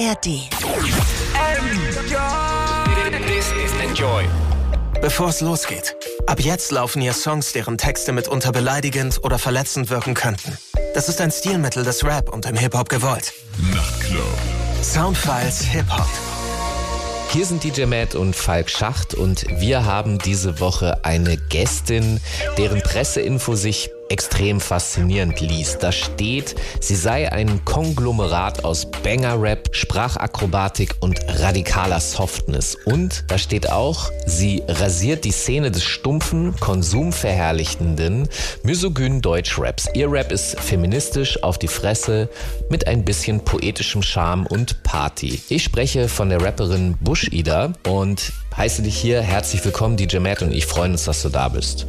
ARD. Enjoy. Bevor es losgeht. Ab jetzt laufen hier Songs, deren Texte mitunter beleidigend oder verletzend wirken könnten. Das ist ein Stilmittel des Rap und im Hip-Hop gewollt. Nachtclub. Soundfiles Hip-Hop. Hier sind DJ Matt und Falk Schacht und wir haben diese Woche eine Gästin, deren Presseinfo sich extrem faszinierend liest. Da steht, sie sei ein Konglomerat aus Banger-Rap, Sprachakrobatik und radikaler Softness. Und da steht auch, sie rasiert die Szene des stumpfen, konsumverherrlichenden, misogynen Deutschraps. Ihr Rap ist feministisch, auf die Fresse, mit ein bisschen poetischem Charme und Party. Ich spreche von der Rapperin Bush Ida und heiße dich hier herzlich willkommen, DJ Matt, und ich freue uns, dass du da bist.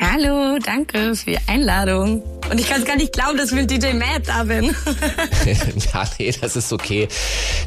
Hallo, danke für die Einladung. Und ich kann es gar nicht glauben, dass ich mit DJ Matt da bin. ja, nee, das ist okay.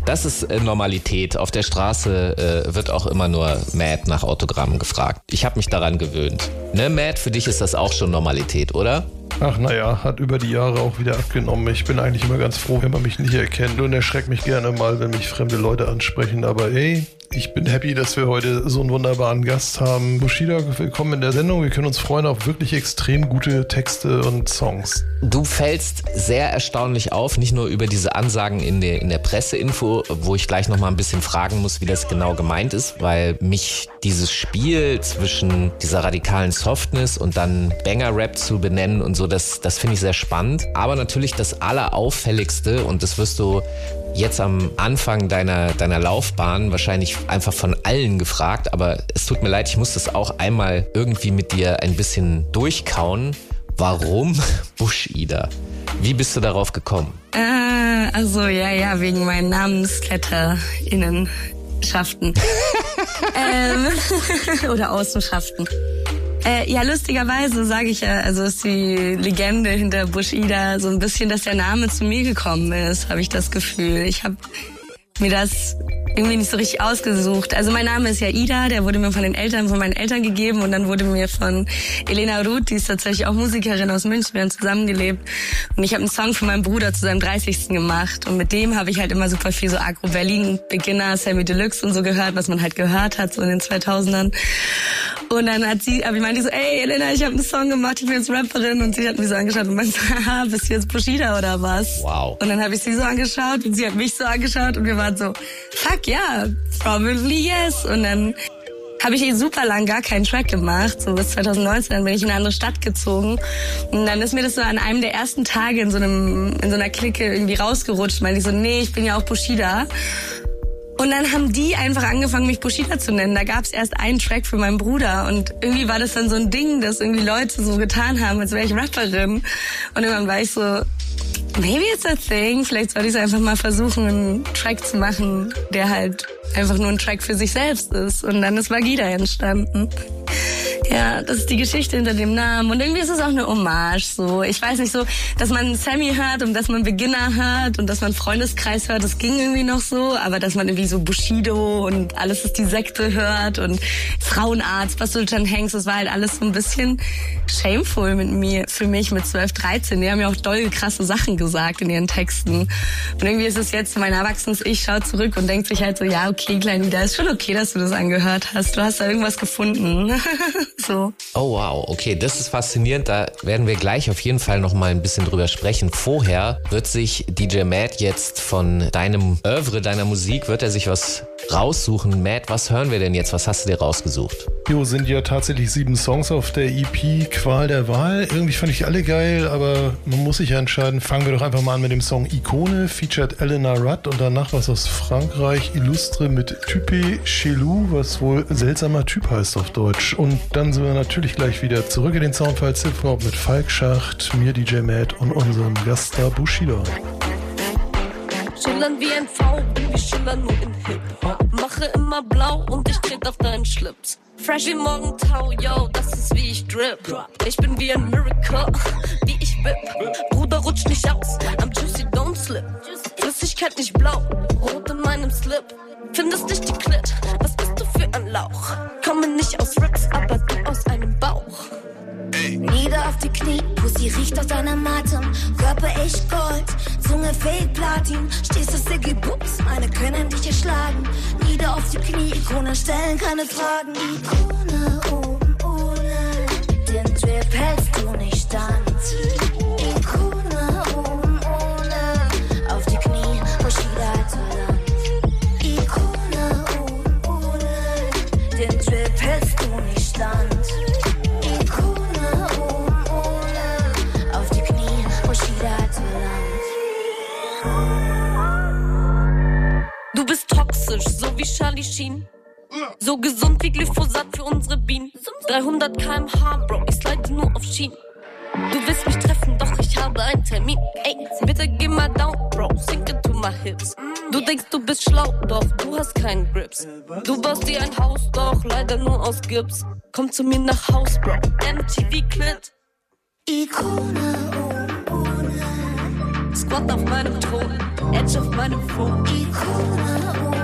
Das ist äh, Normalität. Auf der Straße äh, wird auch immer nur Matt nach Autogrammen gefragt. Ich habe mich daran gewöhnt. Ne, Matt, für dich ist das auch schon Normalität, oder? Ach naja, hat über die Jahre auch wieder abgenommen. Ich bin eigentlich immer ganz froh, wenn man mich nicht erkennt und erschreckt mich gerne mal, wenn mich fremde Leute ansprechen. Aber ey, ich bin happy, dass wir heute so einen wunderbaren Gast haben. Bushida, willkommen in der Sendung. Wir können uns freuen auf wirklich extrem gute Texte und Songs. Du fällst sehr erstaunlich auf, nicht nur über diese Ansagen in der, in der Presseinfo, wo ich gleich nochmal ein bisschen fragen muss, wie das genau gemeint ist, weil mich dieses Spiel zwischen dieser radikalen Softness und dann Banger-Rap zu benennen und so, das, das finde ich sehr spannend. Aber natürlich das Allerauffälligste, und das wirst du jetzt am Anfang deiner, deiner Laufbahn wahrscheinlich einfach von allen gefragt, aber es tut mir leid, ich muss das auch einmal irgendwie mit dir ein bisschen durchkauen. Warum Bush-Ida? Wie bist du darauf gekommen? Äh, also ja, ja, wegen meinen NamenskletterInnenschaften. ähm, oder Außenschaften. Äh, ja, lustigerweise sage ich ja, also ist die Legende hinter Bush-Ida so ein bisschen, dass der Name zu mir gekommen ist, habe ich das Gefühl. Ich habe mir das irgendwie nicht so richtig ausgesucht. Also mein Name ist ja Ida, der wurde mir von den Eltern, von meinen Eltern gegeben und dann wurde mir von Elena Ruth, die ist tatsächlich auch Musikerin aus München, wir haben zusammengelebt und ich habe einen Song für meinen Bruder zu seinem 30. gemacht und mit dem habe ich halt immer super viel so Agro Berlin Beginner, Sammy Deluxe und so gehört, was man halt gehört hat so in den 2000ern. Und dann hat sie, aber ich meinte so, ey Elena, ich habe einen Song gemacht, ich bin jetzt Rapperin und sie hat mich so angeschaut und meinte, haha, bist du jetzt Bushida oder was? Wow. Und dann habe ich sie so angeschaut und sie hat mich so angeschaut und wir waren so, fuck ja, probably yes. Und dann habe ich eh super lang gar keinen Track gemacht. So bis 2019 dann bin ich in eine andere Stadt gezogen. Und dann ist mir das so an einem der ersten Tage in so einem, in so einer Clique irgendwie rausgerutscht. Meinte ich so, nee, ich bin ja auch Bushida. Und dann haben die einfach angefangen, mich Bushida zu nennen. Da gab es erst einen Track für meinen Bruder und irgendwie war das dann so ein Ding, dass irgendwie Leute so getan haben, als wäre ich Rapperin. Und irgendwann war ich so, maybe it's a thing. Vielleicht soll ich es einfach mal versuchen, einen Track zu machen, der halt einfach nur ein Track für sich selbst ist. Und dann ist Vagida entstanden. Ja, das ist die Geschichte hinter dem Namen. Und irgendwie ist es auch eine Hommage. So, ich weiß nicht so, dass man Sammy hört und dass man Beginner hört und dass man Freundeskreis hört. Das ging irgendwie noch so, aber dass man irgendwie so Bushido und alles ist die Sekte hört und Frauenarzt, was Sultan Hengst, das war halt alles so ein bisschen shameful mit mir, für mich mit 12, 13. Die haben ja auch doll krasse Sachen gesagt in ihren Texten. Und irgendwie ist es jetzt, mein erwachsenes Ich schaut zurück und denkt sich halt so, ja, okay, Kleine, da ist schon okay, dass du das angehört hast. Du hast da irgendwas gefunden. so. Oh wow, okay, das ist faszinierend. Da werden wir gleich auf jeden Fall noch mal ein bisschen drüber sprechen. Vorher wird sich DJ Matt jetzt von deinem Oeuvre, deiner Musik, wird er sich was raussuchen. Matt, was hören wir denn jetzt? Was hast du dir rausgesucht? Jo, sind ja tatsächlich sieben Songs auf der EP Qual der Wahl. Irgendwie fand ich alle geil, aber man muss sich ja entscheiden. Fangen wir doch einfach mal an mit dem Song Ikone, featured Elena Rudd und danach was aus Frankreich, Illustre mit Type Chelou, was wohl seltsamer Typ heißt auf Deutsch. Und dann sind wir natürlich gleich wieder zurück in den Soundfiles Hip-Hop mit Falk Schacht, mir DJ Matt und unserem Gaststar Bushido. Schillern wie ein V, wir schillern nur in Hip-Hop. Mache immer blau und ich tritt auf deinen Schlips. Fresh wie Morgentau, yo, das ist wie ich drip. Ich bin wie ein Miracle, wie ich whip. Bruder, rutsch nicht aus, am Juicy don't slip. Flüssigkeit nicht blau, rot in meinem Slip. Findest nicht die Klit, was bist du für ein Lauch? Komme nicht aus Rips, aber du aus einem Bauch. Nieder auf die Knie, Pussy riecht aus deinem Atem. Körper echt Gold, Zunge fehlt Platin. Stehst auf Siggy Books, meine können dich erschlagen. Nieder auf die Knie, Ikone stellen keine Fragen. Ikone oben ohne, den Drip hältst du nicht stand. So wie Charlie Sheen. So gesund wie Glyphosat für unsere Bienen. 300 kmh, Bro, ich slide nur auf Schienen. Du willst mich treffen, doch ich habe einen Termin. Ey, bitte geh mal down, Bro, sink into my hips. Du denkst, du bist schlau, doch du hast keinen Grips. Du baust dir ein Haus, doch leider nur aus Gips. Komm zu mir nach Haus, Bro, MTV Clit. Ikone ohne, Squat auf meinem Thron, Edge auf meinem Phone. Ikone oben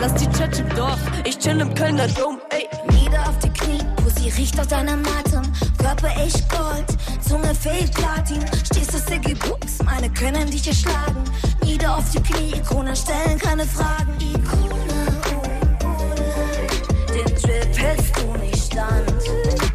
Lass die Church im Dorf, ich chill im Kölner Dom, ey. Nieder auf die Knie, Pussy riecht aus deinem Atem. Körper echt Gold, Zunge fehlt Platin. Stehst du Siggy Books, meine können dich erschlagen. Nieder auf die Knie, Ikone stellen keine Fragen. Ikone oben ohne, den Drip hältst du nicht stand.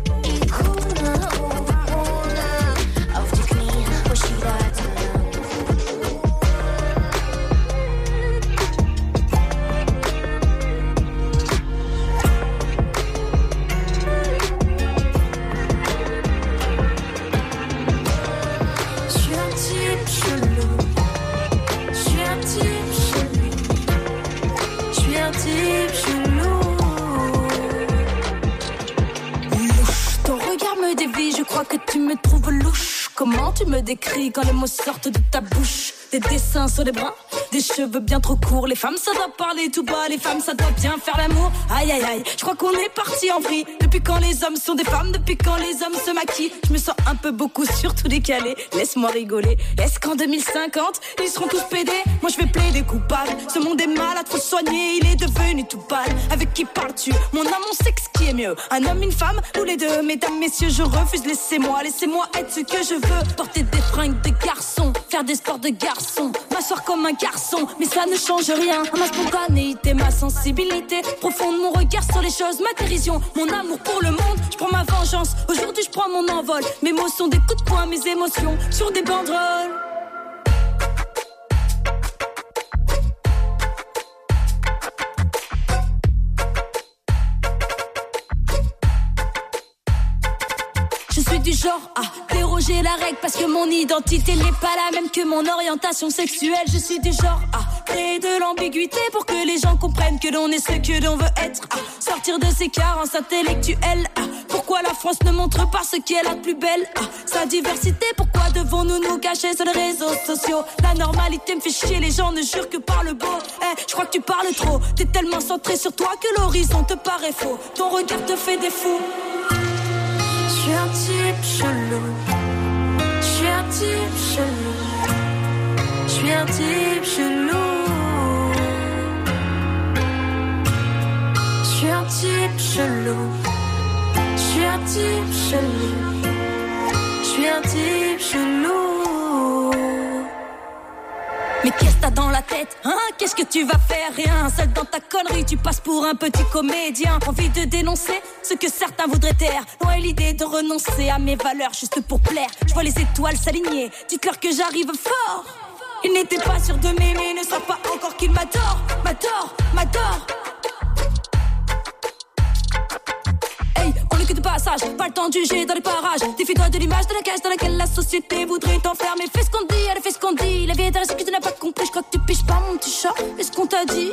Que tu me trouves louche. Comment tu me décris quand les mots sortent de ta bouche? Des dessins sur les bras, des cheveux bien trop courts. Les femmes, ça doit parler tout bas, les femmes, ça doit bien faire l'amour. Aïe aïe aïe, je crois qu'on est parti en vrille. Depuis quand les hommes sont des femmes, depuis quand les hommes se maquillent? Je me sens un peu beaucoup, surtout décalé. Laisse-moi rigoler. Est-ce qu'en 2050, ils seront tous pédés? Moi je vais plaider coupable. Ce monde est malade, faut soigner, il est devenu tout pâle. Avec qui parles-tu? Mon âme, mon sexe, qui est mieux Un homme, une femme, ou les deux Mesdames, messieurs, je refuse, laissez-moi, laissez-moi être ce que je veux. Porter des fringues de garçon, faire des sports de garçon, m'asseoir comme un garçon, mais ça ne change rien. Ma spontanéité, ma sensibilité, profonde mon regard sur les choses, ma dérision, mon amour pour le monde. Je prends ma vengeance, aujourd'hui je prends mon envol. Mes mots sont des coups de poing, mes émotions sur des banderoles. Genre à déroger la règle parce que mon identité n'est pas la même que mon orientation sexuelle. Je suis du genre à créer de l'ambiguïté pour que les gens comprennent que l'on est ce que l'on veut être. Sortir de ses carences intellectuelles. Pourquoi la France ne montre pas ce qu'elle a de plus belle sa diversité, pourquoi devons-nous nous cacher sur les réseaux sociaux? La normalité me fait chier, les gens ne jurent que par le beau. Eh, je crois que tu parles trop. T'es tellement centré sur toi que l'horizon te paraît faux. Ton regard te fait des fous. Suis un type chelou. Je suis un type chelou. Je suis un type chelou. Je suis un type chelou. Je suis un type chelou. Je suis un type chelou. Mais qu'est-ce que t'as dans la tête Hein? Qu'est-ce que tu vas faire? Rien, seul dans ta connerie, tu passes pour un petit comédien. Envie de dénoncer ce que certains voudraient taire. Loin l'idée de renoncer à mes valeurs juste pour plaire. Je vois les étoiles s'aligner, dites-leur que j'arrive fort. Ils n'étaient pas sûrs de m'aimer, ne savent pas encore qu'ils m'adorent, m'adorent, m'adorent. Pas le temps de juger dans les parages. Défie-toi de l'image de la cage dans laquelle la société voudrait t'enfermer. Fais ce qu'on dit, allez, fais ce qu'on dit. La vie est que tu n'as pas compris. Je crois que tu piches pas, mon petit chat. Est-ce qu'on t'a dit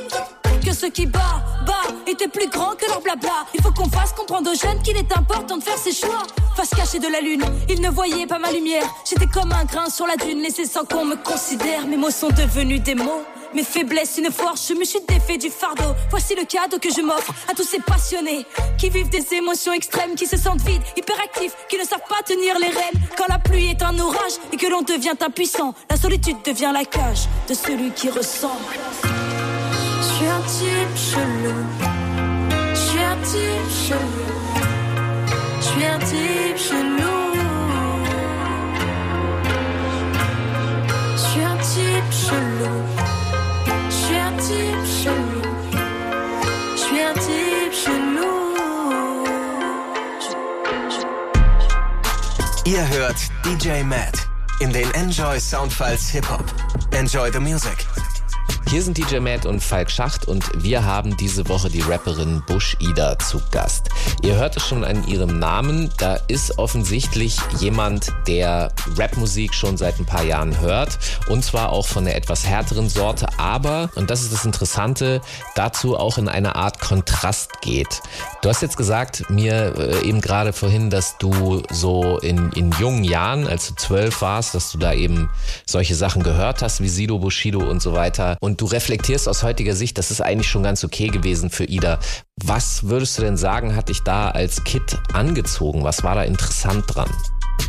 que ce qui bat, bat, était plus grand que leur blabla? Il faut qu'on fasse comprendre aux jeunes qu'il est important de faire ses choix. Face cachée de la lune, ils ne voyaient pas ma lumière. J'étais comme un grain sur la dune, laissé sans qu'on me considère. Mes mots sont devenus des mots. Mes faiblesses, une force, je me suis défait du fardeau. Voici le cadeau que je m'offre à tous ces passionnés qui vivent des émotions extrêmes, qui se sentent vides, hyperactifs, qui ne savent pas tenir les rênes. Quand la pluie est un orage et que l'on devient impuissant, la solitude devient la cage de celui qui ressent. Je suis un type chelou. Je suis un type chelou. Je suis un type chelou. Je suis un type chelou. Ihr hört DJ Matt in den Enjoy Soundfiles Hip Hop. Enjoy the music. Hier sind DJ Matt und Falk Schacht und wir haben diese Woche die Rapperin Bush Ida zu Gast. Ihr hört es schon an ihrem Namen, da ist offensichtlich jemand, der Rapmusik schon seit ein paar Jahren hört und zwar auch von der etwas härteren Sorte, aber, und das ist das Interessante, dazu auch in eine Art Kontrast geht. Du hast jetzt gesagt, mir äh, eben gerade vorhin, dass du so in, in jungen Jahren, als du zwölf warst, dass du da eben solche Sachen gehört hast, wie Sido, Bushido und so weiter und du reflektierst aus heutiger Sicht, das ist eigentlich schon ganz okay gewesen für Ida. Was würdest du denn sagen, hat dich da als Kid angezogen? Was war da interessant dran?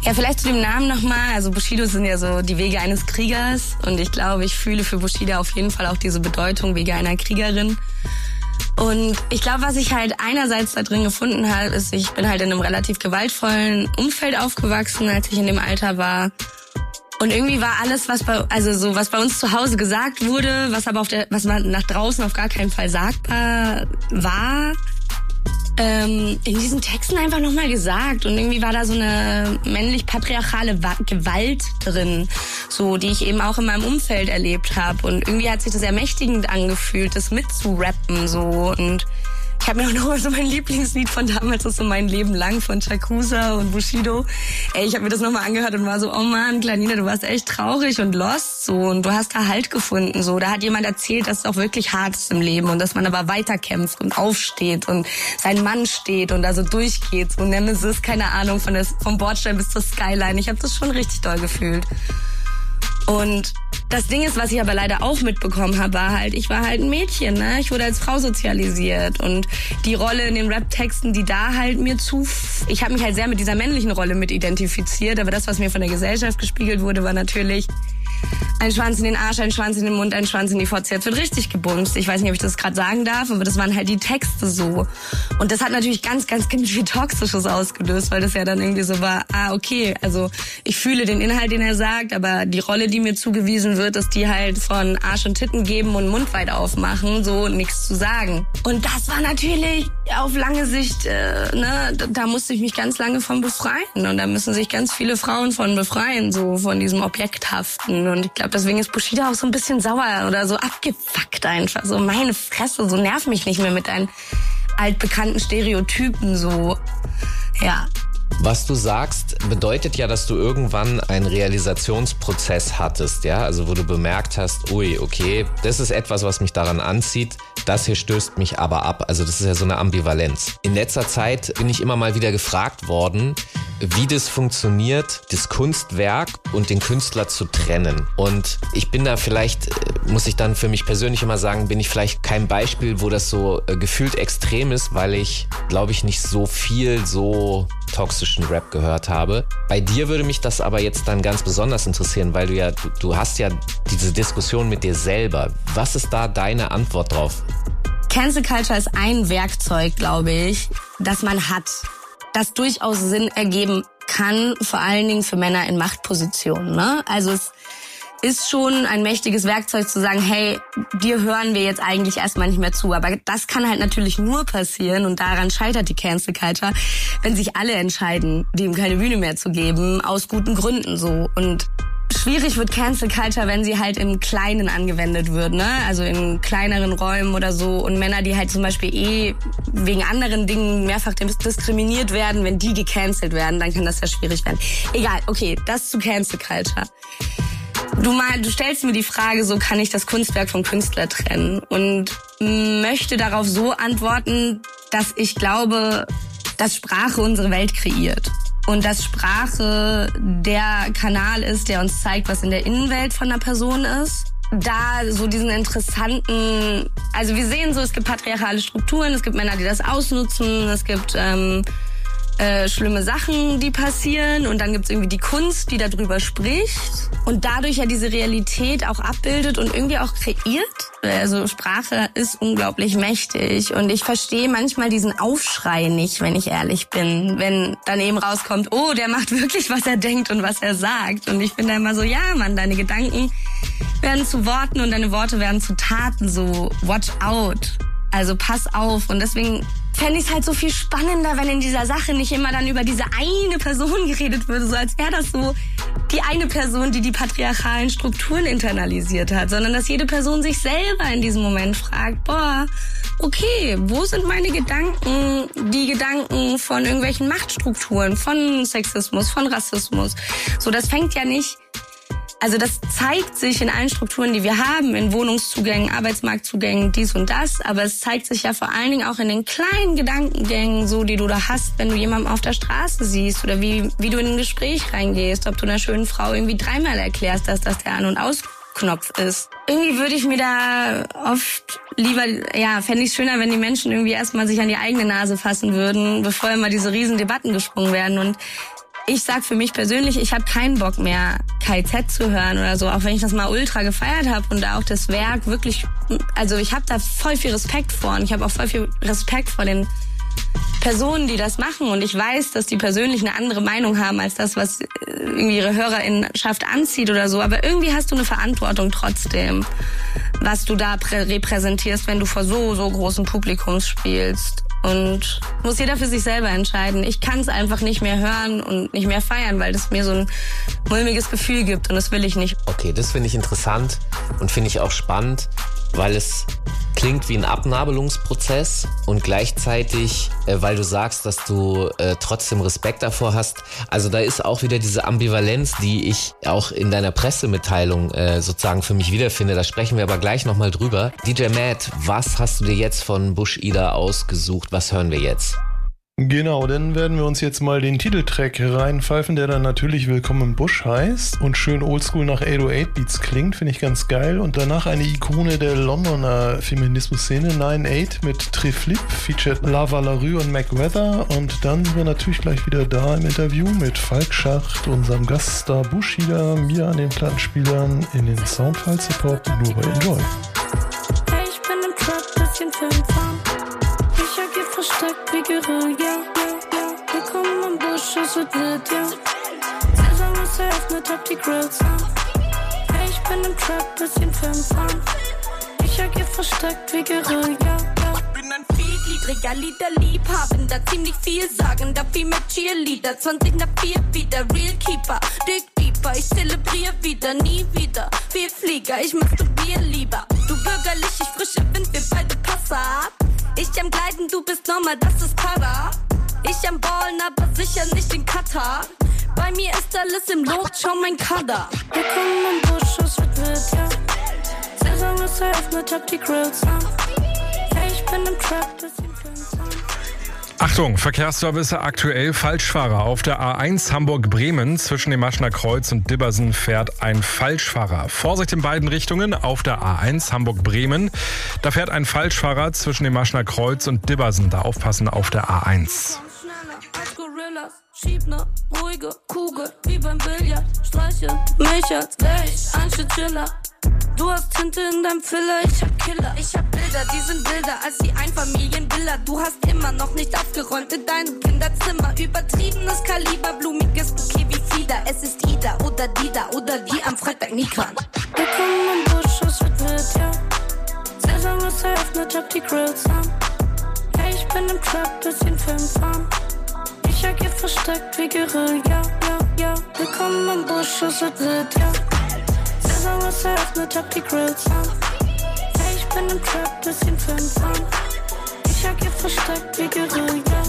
Ja, vielleicht zu dem Namen nochmal. Also Bushido sind ja so die Wege eines Kriegers und ich glaube, ich fühle für Bushido auf jeden Fall auch diese Bedeutung Wege einer Kriegerin. Und ich glaube, was ich halt einerseits da drin gefunden habe, ist, ich bin halt in einem relativ gewaltvollen Umfeld aufgewachsen, als ich in dem Alter war. Und irgendwie war alles, was bei, also so, was bei uns zu Hause gesagt wurde, was aber auf der, was man nach draußen auf gar keinen Fall sagbar war, ähm, in diesen Texten einfach nochmal gesagt. Und irgendwie war da so eine männlich-patriarchale Gewalt drin, so, die ich eben auch in meinem Umfeld erlebt habe. Und irgendwie hat sich das ermächtigend angefühlt, das mitzurappen, so. Und ich habe mir auch noch so mein Lieblingslied von damals, das ist so mein Leben lang von Chakusa und Bushido. Ey, ich habe mir das nochmal angehört und war so, oh man, Klanina, du warst echt traurig und lost so und du hast da Halt gefunden so. Da hat jemand erzählt, dass es auch wirklich hart ist im Leben und dass man aber weiterkämpft und aufsteht und sein Mann steht und da so durchgeht. So Nemesis, keine Ahnung, von der, vom Bordstein bis zur Skyline. Ich habe das schon richtig doll gefühlt. Und das Ding ist, was ich aber leider auch mitbekommen habe, war halt, ich war halt ein Mädchen, ne? Ich wurde als Frau sozialisiert und die Rolle in den Rap-Texten, die da halt mir zu, ich habe mich halt sehr mit dieser männlichen Rolle mit identifiziert, aber das, was mir von der Gesellschaft gespiegelt wurde, war natürlich ein Schwanz in den Arsch, ein Schwanz in den Mund, ein Schwanz in die Fotze. Jetzt wird richtig gebumst. Ich weiß nicht, ob ich das gerade sagen darf, aber das waren halt die Texte so. Und das hat natürlich ganz, ganz, ganz viel Toxisches ausgelöst, weil das ja dann irgendwie so war, ah, okay, also ich fühle den Inhalt, den er sagt, aber die Rolle, die mir zugewiesen wird, ist die halt von Arsch und Titten geben und Mund weit aufmachen, so nichts zu sagen. Und das war natürlich auf lange Sicht, äh, ne, da musste ich mich ganz lange von befreien. Und da müssen sich ganz viele Frauen von befreien, so von diesem Objekthaften. Und ich glaube, deswegen ist Bushido auch so ein bisschen sauer oder so abgefuckt einfach. So meine Fresse, so nerv mich nicht mehr mit deinen altbekannten Stereotypen so. Ja, was du sagst, bedeutet ja, dass du irgendwann einen Realisationsprozess hattest, ja, also wo du bemerkt hast, ui, okay, das ist etwas, was mich daran anzieht, das hier stößt mich aber ab. Also das ist ja so eine Ambivalenz. In letzter Zeit bin ich immer mal wieder gefragt worden, wie das funktioniert, das Kunstwerk und den Künstler zu trennen. Und ich bin da vielleicht, äh, muss ich dann für mich persönlich immer sagen, bin ich vielleicht kein Beispiel, wo das so äh, gefühlt extrem ist, weil ich, glaube ich, nicht so viel so toxischen Rap gehört habe. Bei dir würde mich das aber jetzt dann ganz besonders interessieren, weil du ja, du, du hast ja diese Diskussion mit dir selber. Was ist da deine Antwort drauf? Cancel Culture ist ein Werkzeug, glaube ich, das man hat, das durchaus Sinn ergeben kann, vor allen Dingen für Männer in Machtpositionen. Ne? Also es ist schon ein mächtiges Werkzeug zu sagen, hey, dir hören wir jetzt eigentlich erstmal nicht mehr zu. Aber das kann halt natürlich nur passieren und daran scheitert die Cancel Culture, wenn sich alle entscheiden, dem keine Bühne mehr zu geben, aus guten Gründen so. Und schwierig wird Cancel Culture, wenn sie halt im Kleinen angewendet wird, ne? Also in kleineren Räumen oder so. Und Männer, die halt zum Beispiel eh wegen anderen Dingen mehrfach diskriminiert werden, wenn die gecancelt werden, dann kann das ja schwierig werden. Egal, okay, das zu Cancel Culture. Du, mal, du stellst mir die Frage, so kann ich das Kunstwerk vom Künstler trennen? Und möchte darauf so antworten, dass ich glaube, dass Sprache unsere Welt kreiert. Und dass Sprache der Kanal ist, der uns zeigt, was in der Innenwelt von einer Person ist da so diesen interessanten, also wir sehen so, es gibt patriarchale Strukturen, es gibt Männer, die das ausnutzen, es gibt ähm, äh, schlimme Sachen, die passieren und dann gibt's irgendwie die Kunst, die darüber spricht und dadurch ja diese Realität auch abbildet und irgendwie auch kreiert. Also Sprache ist unglaublich mächtig und ich verstehe manchmal diesen Aufschrei nicht, wenn ich ehrlich bin, wenn dann eben rauskommt, oh, der macht wirklich, was er denkt und was er sagt und ich bin da immer so, ja, Mann, deine Gedanken werden zu Worten und deine Worte werden zu Taten. So, watch out. Also pass auf. Und deswegen fände ich es halt so viel spannender, wenn in dieser Sache nicht immer dann über diese eine Person geredet würde, so als wäre das so die eine Person, die die patriarchalen Strukturen internalisiert hat, sondern dass jede Person sich selber in diesem Moment fragt, boah, okay, wo sind meine Gedanken, die Gedanken von irgendwelchen Machtstrukturen, von Sexismus, von Rassismus. So, das fängt ja nicht also das zeigt sich in allen Strukturen, die wir haben, in Wohnungszugängen, Arbeitsmarktzugängen, dies und das. Aber es zeigt sich ja vor allen Dingen auch in den kleinen Gedankengängen, so die du da hast, wenn du jemanden auf der Straße siehst oder wie, wie du in ein Gespräch reingehst, ob du einer schönen Frau irgendwie dreimal erklärst, dass das der An- und Ausknopf ist. Irgendwie würde ich mir da oft lieber, ja, fände ich schöner, wenn die Menschen irgendwie erstmal sich an die eigene Nase fassen würden, bevor immer diese riesen Debatten gesprungen werden. Und ich sag für mich persönlich, ich habe keinen Bock mehr KZ zu hören oder so, auch wenn ich das mal ultra gefeiert habe und da auch das Werk wirklich, also ich habe da voll viel Respekt vor und ich habe auch voll viel Respekt vor den Personen, die das machen und ich weiß, dass die persönlich eine andere Meinung haben als das, was irgendwie ihre Hörerinnenschaft anzieht oder so, aber irgendwie hast du eine Verantwortung trotzdem, was du da repräsentierst, wenn du vor so, so großen Publikums spielst. Und muss jeder für sich selber entscheiden. Ich kann es einfach nicht mehr hören und nicht mehr feiern, weil das mir so ein mulmiges Gefühl gibt und das will ich nicht. Okay, das finde ich interessant und finde ich auch spannend, weil es klingt wie ein Abnabelungsprozess und gleichzeitig, äh, weil du sagst, dass du äh, trotzdem Respekt davor hast. Also da ist auch wieder diese Ambivalenz, die ich auch in deiner Pressemitteilung äh, sozusagen für mich wiederfinde. Da sprechen wir aber gleich nochmal drüber. DJ Matt, was hast du dir jetzt von Bush Ida ausgesucht? Was hören wir jetzt? Genau, dann werden wir uns jetzt mal den Titeltrack reinpfeifen, der dann natürlich Willkommen im Busch heißt und schön oldschool nach 808 Beats klingt, finde ich ganz geil. Und danach eine Ikone der Londoner Feminismus-Szene, 9-8 mit Triflip, featured Lava LaRue und Mac Weather. Und dann sind wir natürlich gleich wieder da im Interview mit Falk Schacht, unserem Gaststar Bushida, mir an den Plattenspielern in den Soundfile-Support nur bei Enjoy. Hey, ich bin im Trap, bisschen Filmfarm. Ich agier versteckt wie Guerilla. Schuss wird wild, ja. Saison ist eröffnet, hab die Grills an. Hey, ich bin im Trap, bisschen Filmfahren. Ich agier versteckt wie Guerilla, ja. bin ein vielgliedriger Liederliebhabender, ziemlich vielsagender, viel mit Cheerleader, 20 nach 4 wieder, Real Keeper, Dick Deeper, ich zelebriere wieder, nie wieder, viel Flieger, ich masturbier lieber, normal, das ist Para. Ich am Ballen, aber sicher nicht in Katar. Bei mir ist alles im Lot, schau mein Kader. Wir kommen im Busch, es wird wild, ja. Saison ist eröffnet, hab die Grills an. Hey, ich bin im Trap, bisschen Achtung, Verkehrsservice aktuell Falschfahrer. Auf der A1 Hamburg-Bremen zwischen dem Maschner Kreuz und Dibbersen fährt ein Falschfahrer. Vorsicht in beiden Richtungen auf der A1 Hamburg-Bremen. Da fährt ein Falschfahrer zwischen dem Maschner Kreuz und Dibbersen. Da aufpassen auf der A1. Schieb ne ruhige Kugel, wie beim Billard. Streiche mich als wär ein Chinchilla. Du hast Tinte in deinem Filler, ich hab Killer. Ich hab Bilder, die sind wilder als die Einfamilienvilla. Du hast immer noch nicht aufgeräumt in deinem Kinderzimmer. Übertriebenes Kaliber, blumiges Bouquet wie Fieder. Es ist Ida oder Dida oder die am Freitag Nikran. Wir kommen im Busch, es wird wild, ja. Saison ist eröffnet, hab die Grills an. Hey, ich bin im Trap, bisschen Filmfahren. Ich agier versteckt wie Guerilla, ja, ja. Willkommen im Busch, es wird wild, ja. Ist eröffnet, hab die Grills an. Hey, ich bin im Trap, bisschen Filmfahren. Ich agier versteckt wie Guerilla.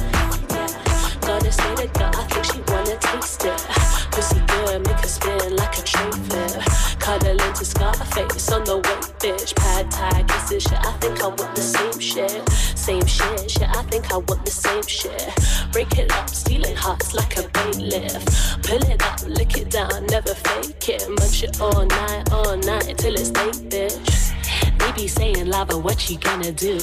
Gotta say the girl, I think she wanna taste it. Pussy good, make her spin like a fair. Cuddle into Scarface on the way, bitch. Pad Thai kisses shit. I think I want the same shit, same shit, shit. I think I want the same shit. Break it up, stealing hearts like a bailiff. Pull it up, lick it down, never fake it. Munch it all night, all night till it's late, bitch. Be saying lava, what you gonna do?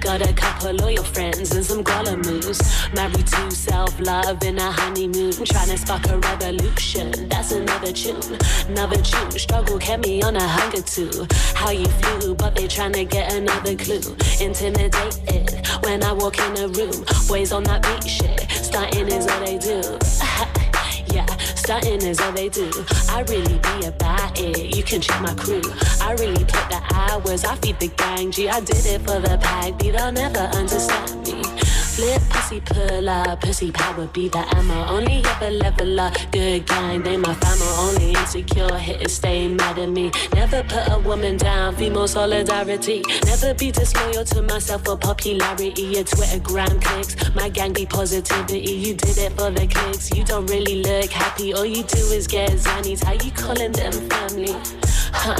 Got a couple loyal friends and some guala moves. Married to self love in a honeymoon. Trying to spark a revolution. That's another tune. Another tune. Struggle kept me on a hunger too. How you flew, but they trying to get another clue. Intimidated when I walk in a room. Boys on that beat shit. Starting is what they do. Stunting is all they do. I really be about it. You can check my crew. I really put the hours. I feed the gang. G, I did it for the pack. They'll never understand me. Flip, pussy, pull up, pussy power be the ammo. Only ever level up, good gang, they my family. Only insecure, hit stay mad at me. Never put a woman down, female solidarity. Never be disloyal to myself for popularity. Your Twitter gram clicks, my gang be positivity. You did it for the clicks, you don't really look happy. All you do is get zannies. How you calling them family? Huh.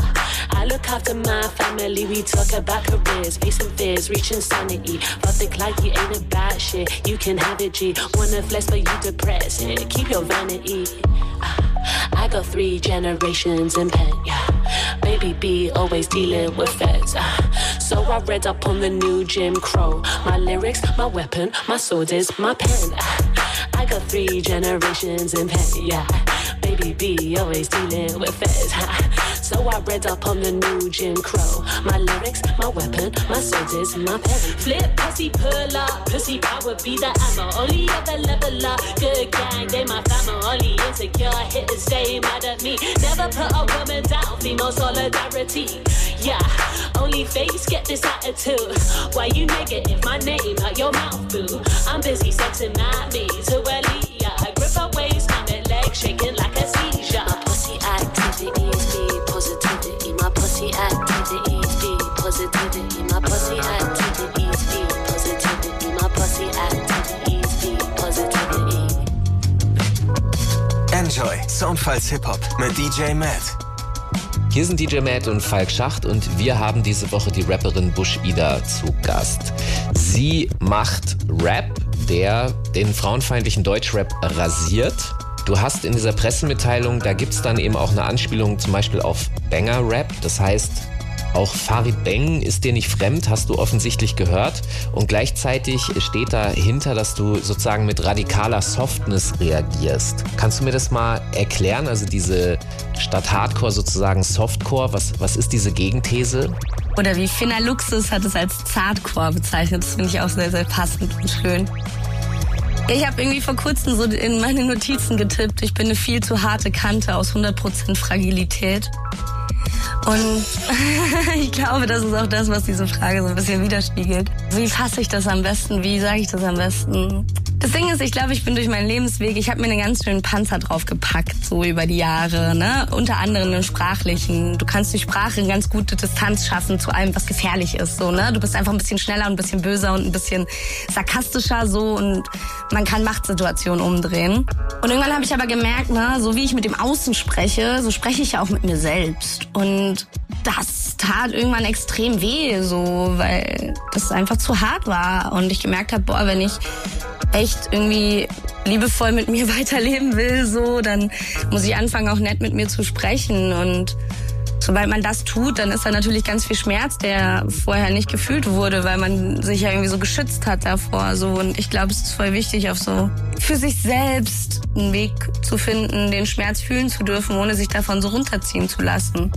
I look after my family. We talk about careers, facing fears, reaching sanity. But think like you ain't about shit. You can have it, G. Wanna flex, but you depress it. Keep your vanity. Ah, I got three generations in pen, yeah. Baby B always dealing with feds. Uh, so I read up on the new Jim Crow. My lyrics, my weapon, my sword is my pen. Uh, I got three generations in pen, yeah. Baby B always dealing with feds. So I read up on the new Jim Crow. My lyrics, my weapon, my sword is my pen. Flip, pussy, pull up, pussy power be the ammo. Only ever level up, good gang, they my family. Only insecure, I hit and stay mad at me. Never put a woman down, female solidarity. Yeah, only face get this attitude. Why you negative? My name out your mouth, boo. I'm busy sexing at me Soundfiles Hip-Hop mit DJ Matt. Hier sind DJ Matt und Falk Schacht und wir haben diese Woche die Rapperin Bush Ida zu Gast. Sie macht Rap, der den frauenfeindlichen Deutschrap rasiert. Du hast in dieser Pressemitteilung, da gibt es dann eben auch eine Anspielung zum Beispiel auf Banger Rap. Das heißt, auch Farid Beng ist dir nicht fremd, hast du offensichtlich gehört. Und gleichzeitig steht dahinter, dass du sozusagen mit radikaler Softness reagierst. Kannst du mir das mal erklären? Also diese statt Hardcore sozusagen Softcore, was, was ist diese Gegenthese? Oder wie Finna Luxus hat es als Zartcore bezeichnet. Das finde ich auch sehr, sehr passend und schön. Ich habe irgendwie vor kurzem so in meine Notizen getippt, ich bin eine viel zu harte Kante aus 100% Fragilität. Und ich glaube, das ist auch das, was diese Frage so ein bisschen widerspiegelt. Wie fasse ich das am besten? Wie sage ich das am besten? Das Ding ist, ich glaube, ich bin durch meinen Lebensweg, ich habe mir einen ganz schönen Panzer drauf gepackt, so über die Jahre, ne? Unter anderem einen sprachlichen. Du kannst durch Sprache eine ganz gute Distanz schaffen zu allem, was gefährlich ist, so, ne? Du bist einfach ein bisschen schneller und ein bisschen böser und ein bisschen sarkastischer, so, und man kann Machtsituationen umdrehen. Und irgendwann habe ich aber gemerkt, ne, so wie ich mit dem Außen spreche, so spreche ich ja auch mit mir selbst. Und das tat irgendwann extrem weh, so, weil das einfach zu hart war. Und ich gemerkt habe, boah, wenn ich echt irgendwie liebevoll mit mir weiterleben will, so, dann muss ich anfangen, auch nett mit mir zu sprechen. Und sobald man das tut, dann ist da natürlich ganz viel Schmerz, der vorher nicht gefühlt wurde, weil man sich ja irgendwie so geschützt hat davor. So. Und ich glaube, es ist voll wichtig, auf so für sich selbst einen Weg zu finden, den Schmerz fühlen zu dürfen, ohne sich davon so runterziehen zu lassen.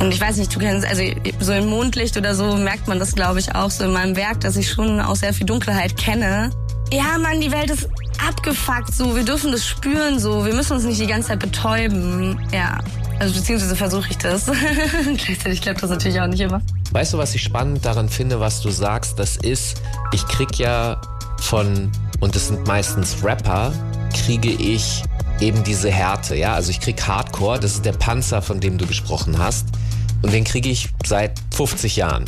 Und ich weiß nicht, du kennst, also so im Mondlicht oder so merkt man das, glaube ich, auch so in meinem Werk, dass ich schon auch sehr viel Dunkelheit kenne. Ja, Mann, die Welt ist abgefuckt, so. Wir dürfen das spüren, so. Wir müssen uns nicht die ganze Zeit betäuben. Ja. Also beziehungsweise versuche ich das. Gleichzeitig klappt das natürlich auch nicht immer. Weißt du, was ich spannend daran finde, was du sagst? Das ist, ich krieg ja von, und das sind meistens Rapper, kriege ich eben diese Härte, ja. Also ich krieg Hardcore, das ist der Panzer, von dem du gesprochen hast. Und den kriege ich seit 50 Jahren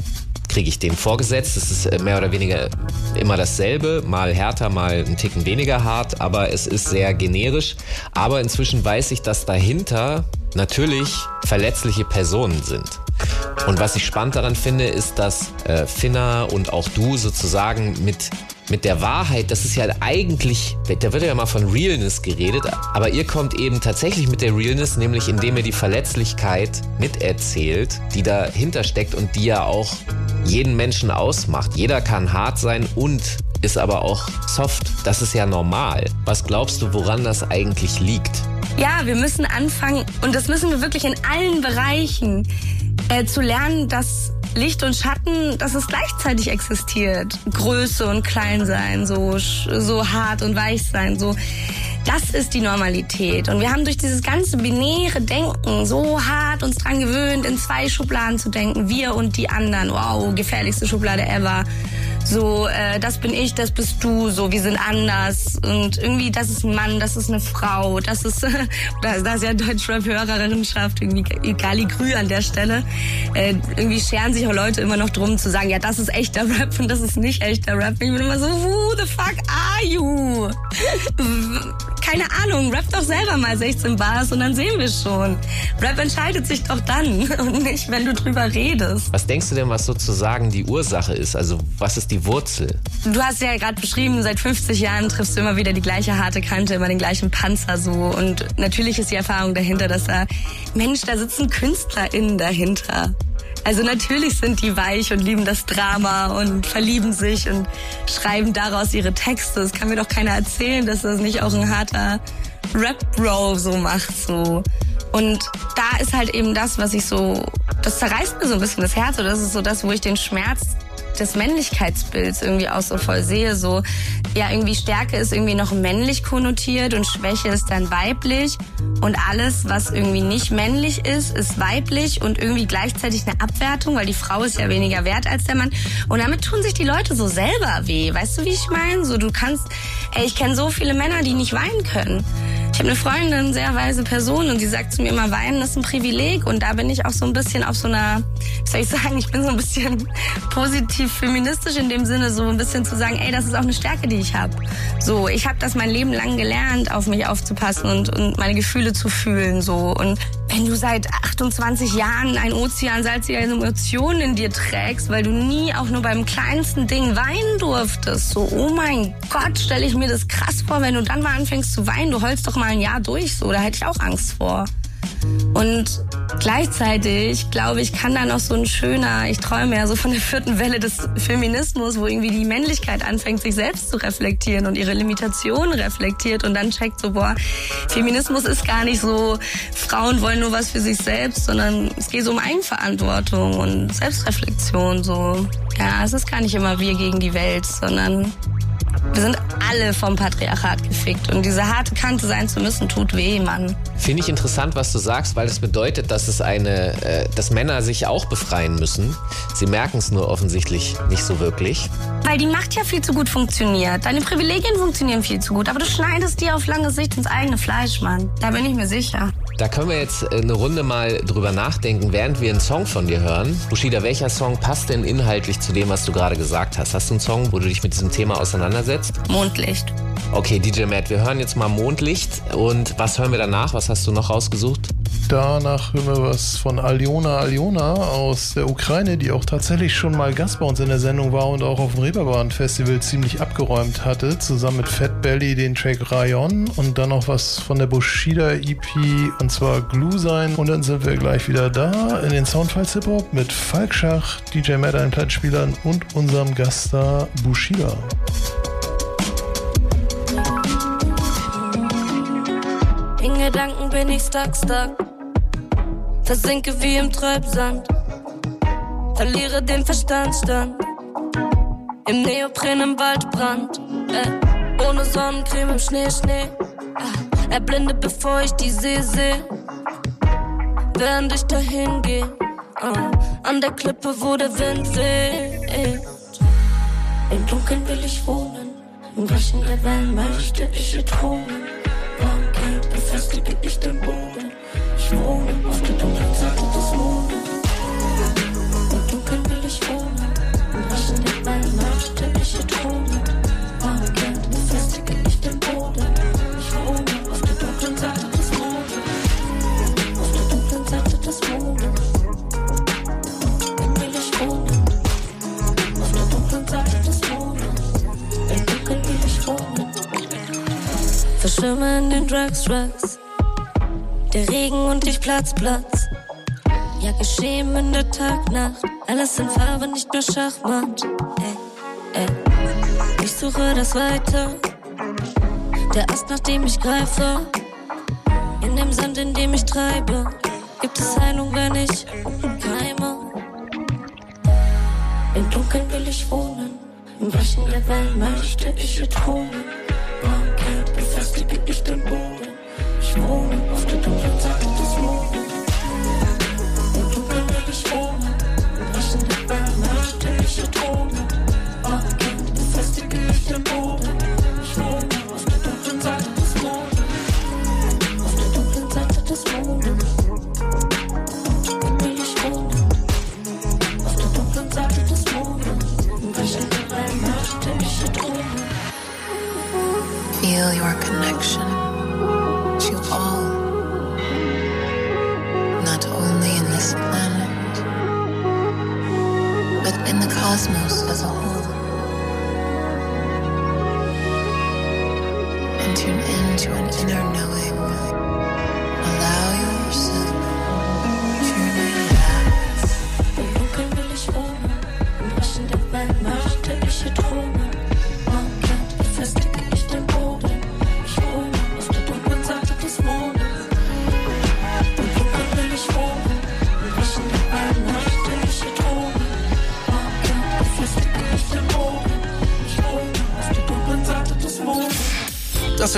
kriege ich den vorgesetzt. Es ist äh, mehr oder weniger immer dasselbe, mal härter, mal einen Ticken weniger hart, aber es ist sehr generisch. Aber inzwischen weiß ich, dass dahinter natürlich verletzliche Personen sind. Und was ich spannend daran finde, ist, dass äh, Finna und auch du sozusagen mit mit der Wahrheit, das ist ja eigentlich, da wird ja mal von Realness geredet, aber ihr kommt eben tatsächlich mit der Realness, nämlich indem ihr die Verletzlichkeit miterzählt, die dahinter steckt und die ja auch jeden Menschen ausmacht. Jeder kann hart sein und ist aber auch soft. Das ist ja normal. Was glaubst du, woran das eigentlich liegt? Ja, wir müssen anfangen, und das müssen wir wirklich in allen Bereichen, äh, zu lernen, dass Licht und Schatten, dass es gleichzeitig existiert. Größe und Kleinsein, so, so hart und weich sein, so. Das ist die Normalität. Und wir haben durch dieses ganze binäre Denken so hart uns dran gewöhnt, in zwei Schubladen zu denken. Wir und die anderen. Wow, gefährlichste Schublade ever. So, äh, das bin ich, das bist du, so, wir sind anders. Und irgendwie, das ist ein Mann, das ist eine Frau, das ist, da, da ist ja Deutschrap-Hörerinnenschaft, irgendwie egal Grü an der Stelle. Äh, irgendwie scheren sich auch Leute immer noch drum zu sagen, ja, das ist echter Rap und das ist nicht echter Rap. Ich bin immer so, who the fuck are you? keine Ahnung, rap doch selber mal 16 Bars und dann sehen wir schon. Rap entscheidet sich doch dann und nicht, wenn du drüber redest. Was denkst du denn, was sozusagen die Ursache ist? Also was ist die Wurzel? Du hast ja gerade beschrieben, seit 50 Jahren triffst du immer wieder die gleiche harte Kante, immer den gleichen Panzer so. Und natürlich ist die Erfahrung dahinter, dass da, Mensch, da sitzen KünstlerInnen dahinter. Also natürlich sind die weich und lieben das Drama und verlieben sich und schreiben daraus ihre Texte. Es kann mir doch keiner erzählen, dass das nicht auch ein harter Rap-Bro so macht so. Und da ist halt eben das, was ich so, das zerreißt mir so ein bisschen das Herz oder das ist so das, wo ich den Schmerz des Männlichkeitsbilds irgendwie auch so voll sehe. So, ja, irgendwie Stärke ist irgendwie noch männlich konnotiert und Schwäche ist dann weiblich. Und alles, was irgendwie nicht männlich ist, ist weiblich und irgendwie gleichzeitig eine Abwertung, weil die Frau ist ja weniger wert als der Mann. Und damit tun sich die Leute so selber weh. Weißt du, wie ich meine? So, du kannst, ey, ich kenne so viele Männer, die nicht weinen können. Ich habe eine Freundin, sehr weise Person, und die sagt zu mir immer, weinen ist ein Privileg. Und da bin ich auch so ein bisschen auf so einer, wie soll ich sagen, ich bin so ein bisschen positiv feministisch in dem Sinne, so ein bisschen zu sagen, ey, das ist auch eine Stärke, die ich habe. So, ich habe das mein Leben lang gelernt, auf mich aufzupassen und, und meine Gefühle zu fühlen. So. Und wenn du seit 28 Jahren ein Ozean salziger Emotionen in dir trägst, weil du nie auch nur beim kleinsten Ding weinen durftest, so, oh mein Gott, stelle ich mir das krass vor, wenn du dann mal anfängst zu weinen, du heulst doch mal ein Jahr durch, so, da hätte ich auch Angst vor. Und gleichzeitig, glaube ich, kann da noch so ein schöner, ich träume ja so von der vierten Welle des Feminismus, wo irgendwie die Männlichkeit anfängt, sich selbst zu reflektieren und ihre Limitationen reflektiert und dann checkt so, boah, Feminismus ist gar nicht so, Frauen wollen nur was für sich selbst, sondern es geht so um Eigenverantwortung und Selbstreflexion, so. Ja, es ist gar nicht immer wir gegen die Welt, sondern wir sind alle vom Patriarchat gefickt und diese harte Kante sein zu müssen, tut weh, Mann. Finde ich interessant, was du sagst, weil das bedeutet, dass es eine, äh, dass Männer sich auch befreien müssen. Sie merken es nur offensichtlich nicht so wirklich. Weil die Macht ja viel zu gut funktioniert. Deine Privilegien funktionieren viel zu gut, aber du schneidest dir auf lange Sicht ins eigene Fleisch, Mann. Da bin ich mir sicher. Da können wir jetzt äh, eine Runde mal drüber nachdenken, während wir einen Song von dir hören. Bushida, welcher Song passt denn inhaltlich zu dem, was du gerade gesagt hast? Hast du einen Song, wo du dich mit diesem Thema auseinandersetzt? Mondlicht. Okay, DJ Matt, wir hören jetzt mal Mondlicht. Und was hören wir danach? Was hast du noch rausgesucht? Danach hören wir was von Aljona Aljona aus der Ukraine, die auch tatsächlich schon mal Gast bei uns in der Sendung war und auch auf dem Reeperbahn Festival ziemlich abgeräumt hatte, zusammen mit Fat Belly den Track Rayon und dann noch was von der Bushida EP und zwar Glue sein. Und dann sind wir gleich wieder da in den Soundfiles Hip Hop mit Falk Schach, DJ Matt, den Plattenspielern und unserem Gast da Bushida. Gedanken bin ich stuck, stuck. Versinke wie im Treibsand. Verliere den Verstandstand. Im Neopren im Waldbrand. Äh, ohne Sonnencreme im Schnee, Schnee. Ah, erblindet bevor ich die See sehe. Während ich dahin gehe. Ah, an der Klippe, wo der Wind weht. Im Dunkeln will ich wohnen. Im Waschen der Wellen möchte ich thronen. Befestige ich den Boden. Ich wohne auf der dunklen Seite des Mondes. Im Dunkeln will ich wohnen. Im Waschen der Wellen möchte ich hier thronen. Barricade befestige ich den Boden. Ich wohne auf der dunklen Seite des Mondes. Auf der dunklen Seite des Mondes. Will ich wohnen. Auf der dunklen Seite des Mondes. Im Dunkeln will ich wohnen. Verschwimme in den Drugs, Drugs. Der Regen und ich Platz, Platz. Ja, geschehen in der Tag, Nacht. Alles in Farbe, nicht nur Schachmatt. Ey, ey. Ich suche das Weiter. Der Ast, nach dem ich greife. In dem Sand, in dem ich treibe. Gibt es Heilung, wenn ich keime? Im Dunkeln will ich wohnen. Im Waschen der Wellen möchte ich hier thronen. Barricade befestige ich den Boden. Ich wohne auf der dunklen Seite des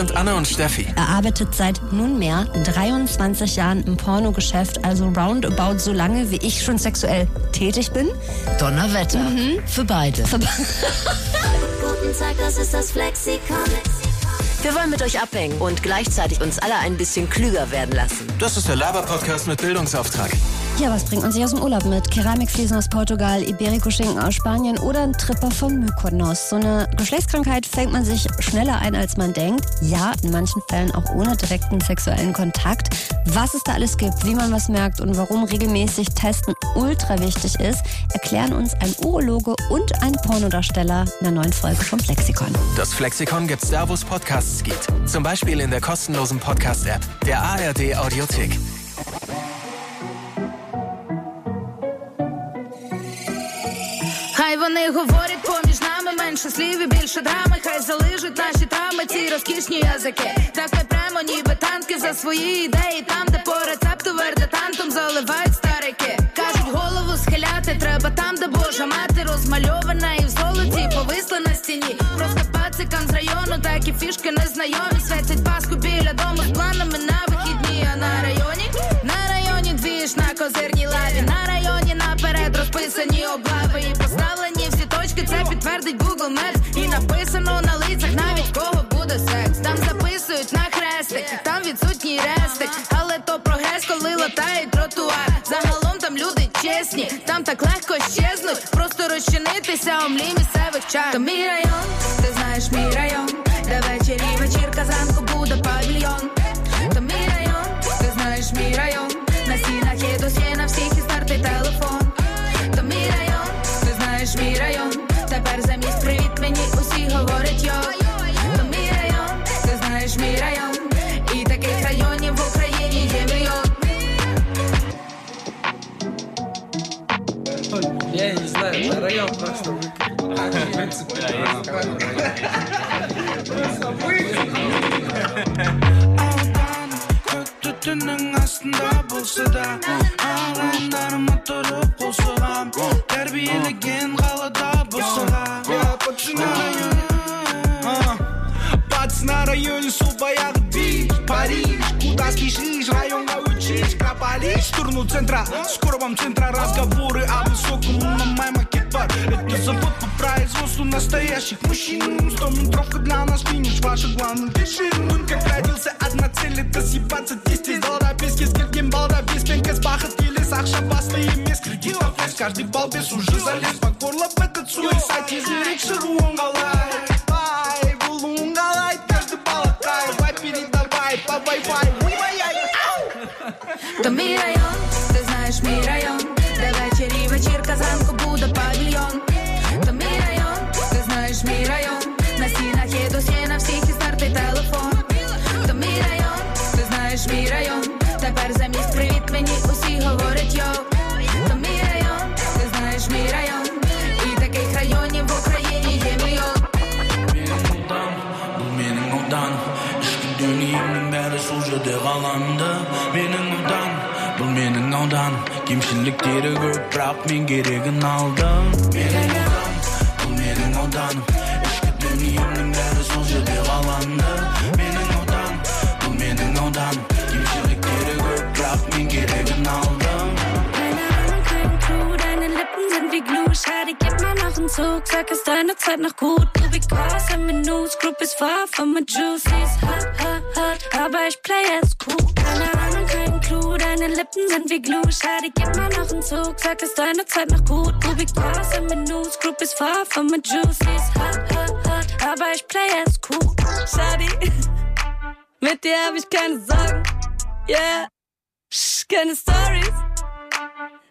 sind Anne und Steffi. Er arbeitet seit nunmehr 23 Jahren im Pornogeschäft, also roundabout so lange, wie ich schon sexuell tätig bin. Donnerwetter. Mhm. Für beide. Für be- Guten Tag, das ist das Flexikon. Wir wollen mit euch abhängen und gleichzeitig uns alle ein bisschen klüger werden lassen. Das ist der Laber-Podcast mit Bildungsauftrag. Ja, was bringt man sich aus dem Urlaub mit? Keramikfliesen aus Portugal, Iberico-Schinken aus Spanien oder ein Tripper von Mykonos. So eine Geschlechtskrankheit fängt man sich schneller ein, als man denkt. Ja, in manchen Fällen auch ohne direkten sexuellen Kontakt. Was es da alles gibt, wie man was merkt und warum regelmäßig Testen ultra wichtig ist, erklären uns ein Urologe und ein Pornodarsteller in der neuen Folge vom Flexikon. Das Flexikon gibt's da, wo es Podcasts gibt. Zum Beispiel in der kostenlosen Podcast-App der ARD Audiothek. Хай вони говорять поміж нами менше слів і більше драми. Хай залижуть наші травми, ці розкішні язики. Так ми прямо ніби танки за свої ідеї. Там, де по рецепту вердетантом заливають старики. Кажуть, голову схиляти треба там, де Божа мати розмальована і в золоті повисла на стіні. Просто пацикам з району, так і фішки незнайомі. Святять паску біля дому з планами на вихідні. А на районі, на районі двіж на козирній лаві. На районі наперед розписані облави Maps І написано на лицях навіть кого буде секс. Там записують на хрестик, там відсутній рестик. Але то прогрес, коли латають тротуар. Загалом там люди чесні, там так легко щезнуть. Просто розчинитися у млі місцевих чар. То мій район, ти знаєш мій район, дорогая что вы в принципе түннің астында болса да алаңдарыма тұрып қол соғам тәрбиелеген қалада босаға на районе, сол баяғы би париж куда спешишь в сторону центра Скоро вам центра разговоры о высоком На май макет бар Это завод по производству настоящих мужчин Сто метровка для нас финиш, ваша главная вершина Как родился, одна цель это съебаться балда-пески с келген балда-песпен Кез бақыт келес, ақша басты емес Кредитов лес, каждый балбес уже залез По горло в этот суицид Тезірек шығуың қалай Ай, болуың қалай Каждый балақай Вай, передавай по Wi-Fi То мій район, ти знаєш мій район, Ауданым кемшіліктері көп бірақ мен керегін алдым менің ауданым бұл менің ауданым Shawty, gib mal noch einen Zug, sag, ist deine Zeit noch gut? Du because I'm in news, group is far from my juices. Hot, hot, hot, aber ich play es cool. Keine Ahnung, kein Clou, deine Lippen sind wie Glue. Shawty, gib mal noch einen Zug, sag, ist deine Zeit noch gut? Du because I'm in news, group is far from my juices. Hot, hot, hot, aber ich play es cool. Shawty, mit dir hab ich keine Sorgen. Yeah, Psch, keine Stories.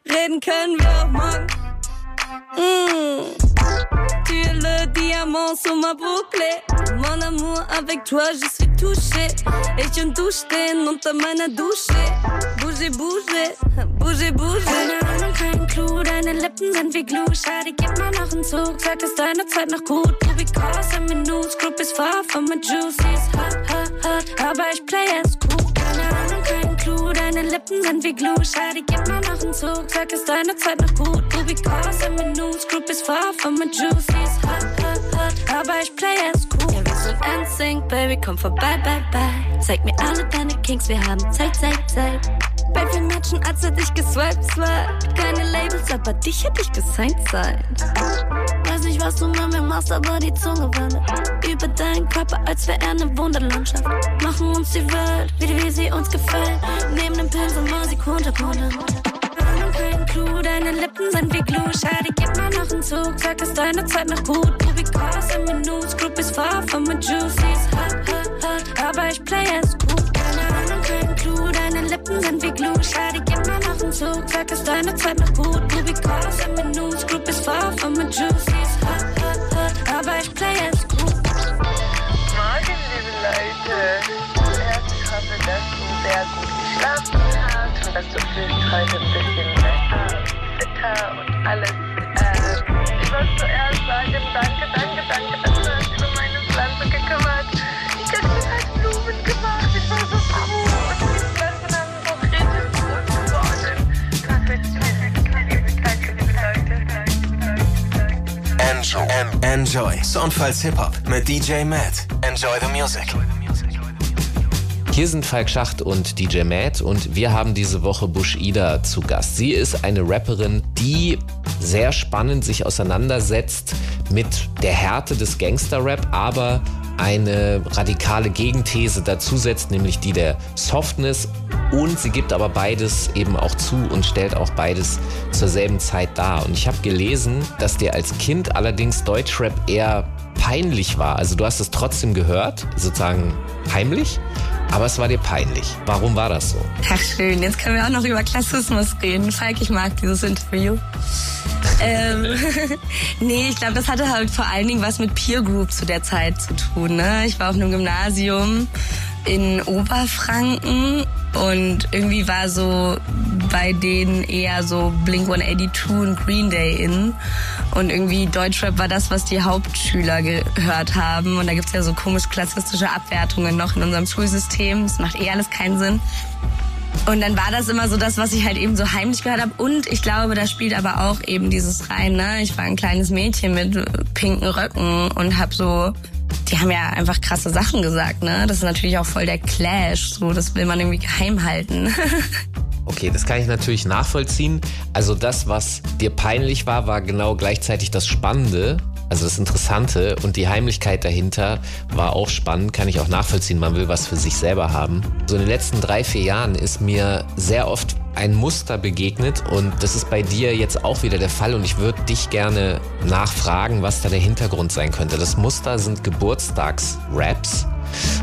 Reden können wir auch morgen. Mm. Tu es le diamant sur ma boucle. Mon amour, avec toi, je suis touché. Ich und du stehen unter meiner Dusche. Bouge, bouge, bouge, bouge. Keine Ahnung, kein Clou, deine Lippen sind wie Glue. Schade, gib mal noch einen Zug, sag, ist deine Zeit noch gut. Because I'm in news, group is far from my juices. Hot, hot, hot, aber ich play es cool. Keine Ahnung, deine Lippen sind wie Glue. Schade, gib mal noch einen Zug, sag, ist deine Zeit noch gut. Because I'm news, group is far from my juices. Hot, hot, hot, aber ich play es cool. Ja, wir sind NSYNC, Baby, komm vorbei, bye, bye. Zeig mir alle deine Kings, wir haben Zeit, Zeit, Zeit. Bei wir Matchen, als er dich geswiped, swipe. Keine Labels, aber dich hätte ich gesigned sein. Was du mit mir machst, aber die Zunge wandert über deinen Körper, als wäre er eine Wunderlandschaft. Machen uns die Welt, wie, wie sie uns gefällt. Nehmen den Pinsel, mal Sekunde, Kunde. Kein Clou, deine Lippen sind wie Glue. Schade, gib mal noch einen Zug, sag, ist deine Zeit noch gut. Du because I'm in news, group is far from my juices. Hot, hot, hot, aber ich play es cool. Keine Ahnung, kein Clou, deine Lippen sind wie Glue. Schade, gib mal noch einen Zug, sag, ist deine Zeit noch gut. Because I'm in news, group is far from my juices. Hot, hot, hot, aber ich play es cool. Morgen, liebe Leute. Zuerst, ich hoffe, dass du sehr gut geschlafen hast und dass du fühlst heute ein bisschen besser, fitter und alles. Ähm, ich wollte zuerst Enjoy. En Enjoy. Soundfiles Hip-Hop mit DJ Matt. Enjoy the music. Hier sind Falk Schacht und DJ Matt und wir haben diese Woche Bush Ida zu Gast. Sie ist eine Rapperin, die sehr spannend sich auseinandersetzt mit der Härte des Gangster-Rap, aber eine radikale Gegenthese dazu setzt, nämlich die der Softness und sie gibt aber beides eben auch zu und stellt auch beides zur selben Zeit dar. Und ich habe gelesen, dass dir als Kind allerdings Deutschrap eher peinlich war. Also du hast es trotzdem gehört, sozusagen heimlich, aber es war dir peinlich. Warum war das so? Ach schön, jetzt können wir auch noch über Klassismus reden. Falk, ich mag dieses Interview. ähm, nee, ich glaube, das hatte halt vor allen Dingen was mit Peer Group zu der Zeit zu tun. Ne? Ich war auf einem Gymnasium in Oberfranken und irgendwie war so bei denen eher so Blink 182 und Green Day in. Und irgendwie Deutschrap war das, was die Hauptschüler gehört haben. Und da gibt's ja so komisch klassistische Abwertungen noch in unserem Schulsystem. Das macht eh alles keinen Sinn. Und dann war das immer so das, was ich halt eben so heimlich gehört habe. Und ich glaube, da spielt aber auch eben dieses rein. Ne? Ich war ein kleines Mädchen mit pinken Röcken und hab so die haben ja einfach krasse Sachen gesagt, ne? Das ist natürlich auch voll der Clash, so das will man irgendwie geheim halten. Okay, das kann ich natürlich nachvollziehen. Also das, was dir peinlich war, war genau gleichzeitig das Spannende, also das Interessante und die Heimlichkeit dahinter war auch spannend, kann ich auch nachvollziehen. Man will was für sich selber haben. So in den letzten drei, vier Jahren ist mir sehr oft ein Muster begegnet und das ist bei dir jetzt auch wieder der Fall und ich würde dich gerne nachfragen, was da der Hintergrund sein könnte. Das Muster sind Geburtstagsraps.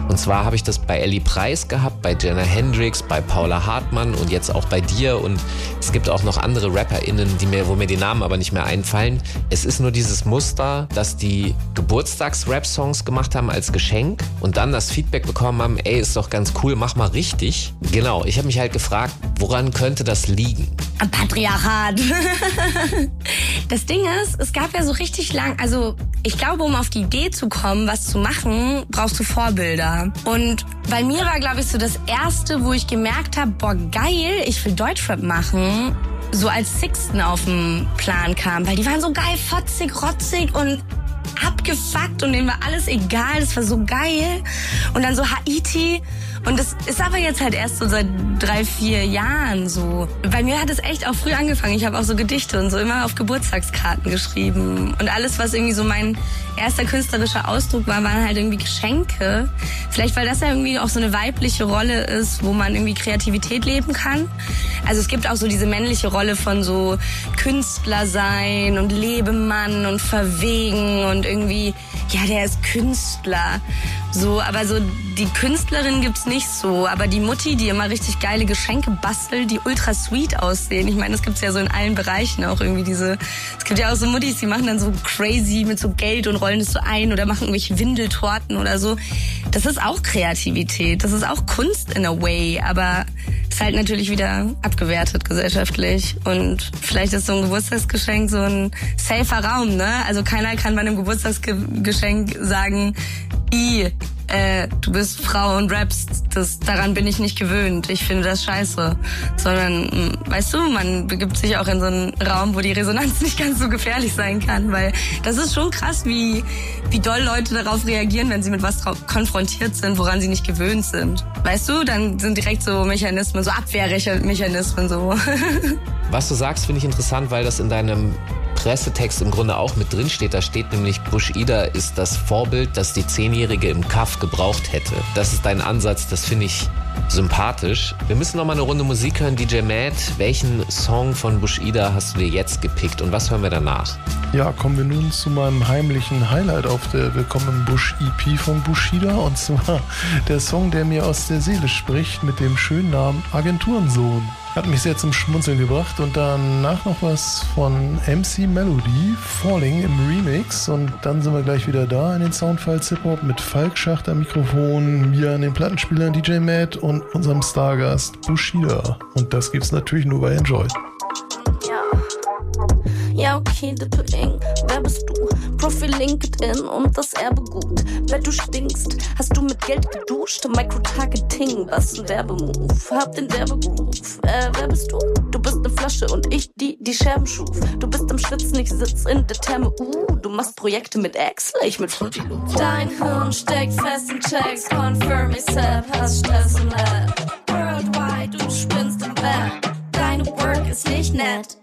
Und zwar habe ich das bei Ellie Preis gehabt, bei Jenna Hendricks, bei Paula Hartmann und jetzt auch bei dir. Und es gibt auch noch andere RapperInnen, die mir, wo mir die Namen aber nicht mehr einfallen. Es ist nur dieses Muster, dass die Geburtstags-Rap-Songs gemacht haben als Geschenk und dann das Feedback bekommen haben, ey, ist doch ganz cool, mach mal richtig. Genau, ich habe mich halt gefragt, woran könnte das liegen? Patriarchat. das Ding ist, es gab ja so richtig lang, also ich glaube, um auf die Idee zu kommen, was zu machen, brauchst du Vorbilder. Und bei mir war, glaube ich, so das erste, wo ich gemerkt habe, boah, geil, ich will Deutschrap machen, so als Sixten auf den Plan kam. Weil die waren so geil, fotzig, rotzig und abgefuckt und denen war alles egal, das war so geil. Und dann so Haiti Und das ist aber jetzt halt erst so seit drei, vier Jahren so. Bei mir hat es echt auch früh angefangen. Ich habe auch so Gedichte und so immer auf Geburtstagskarten geschrieben. Und alles, was irgendwie so mein erster künstlerischer Ausdruck war, waren halt irgendwie Geschenke. Vielleicht, weil das ja irgendwie auch so eine weibliche Rolle ist, wo man irgendwie Kreativität leben kann. Also es gibt auch so diese männliche Rolle von so Künstler sein und Lebemann und verwegen und irgendwie, ja, der ist Künstler. So, aber so die Künstlerin gibt's nicht so, aber die Mutti, die immer richtig geile Geschenke bastelt, die ultra sweet aussehen. Ich meine, das gibt's ja so in allen Bereichen auch irgendwie diese. Es gibt ja auch so Muttis, die machen dann so crazy mit so Geld und rollen es so ein oder machen irgendwelche Windeltorten oder so. Das ist auch Kreativität, das ist auch Kunst in a way, aber ist halt natürlich wieder abgewertet gesellschaftlich und vielleicht ist so ein Geburtstagsgeschenk so ein safer Raum, ne? Also keiner kann bei einem Geburtstagsgeschenk sagen, i, äh, du bist Frau und rappst, das, daran bin ich nicht gewöhnt. Ich finde das scheiße. Sondern, mh, weißt du, man begibt sich auch in so einen Raum, wo die Resonanz nicht ganz so gefährlich sein kann, weil das ist schon krass, wie, wie doll Leute darauf reagieren, wenn sie mit was konfrontiert sind, woran sie nicht gewöhnt sind. Weißt du, dann sind direkt so Mechanismen, so Abwehrmechanismen so. Was du sagst, finde ich interessant, weil das in deinem Pressetext im Grunde auch mit drin steht. Da steht nämlich, Bush-Ida ist das Vorbild, das die Zehnjährige im Kaff gebraucht hätte. Das ist dein Ansatz, das finde ich sympathisch. Wir müssen noch mal eine Runde Musik hören. DJ Matt, welchen Song von Bush-Ida hast du dir jetzt gepickt und was hören wir danach? Ja, kommen wir nun zu meinem heimlichen Highlight auf der Willkommen im Busch EP von Bushida und zwar der Song, der mir aus der Seele spricht mit dem schönen Namen Agenturensohn. Hat mich sehr zum Schmunzeln gebracht und danach noch was von MC Melody, Falling im Remix und dann sind wir gleich wieder da in den Soundfiles Hip Hop mit Falk Schacht am Mikrofon, mir an den Plattenspielern DJ Matt und unserem Stargast Bushida. Und das gibt's natürlich nur bei Enjoy. Ja, okay, Dippe Ing, wer bist du? Profil LinkedIn und das Erbe gut. Wer du stinkst, hast du mit Geld geduscht? Microtargeting, was ein Werbemove. Hab den Werbegroove. Äh, wer bist du? Du bist ne Flasche und ich, die die Scherben schuf. Du bist am Schwitzen, ich sitz in der Therme. Uh, du machst Projekte mit Excel, ich mit Loops. Dein Hirn steckt fest in Checks, confirm ich hast Stress im Lab. Worldwide, du spinnst im Web. Deine Work ist nicht nett.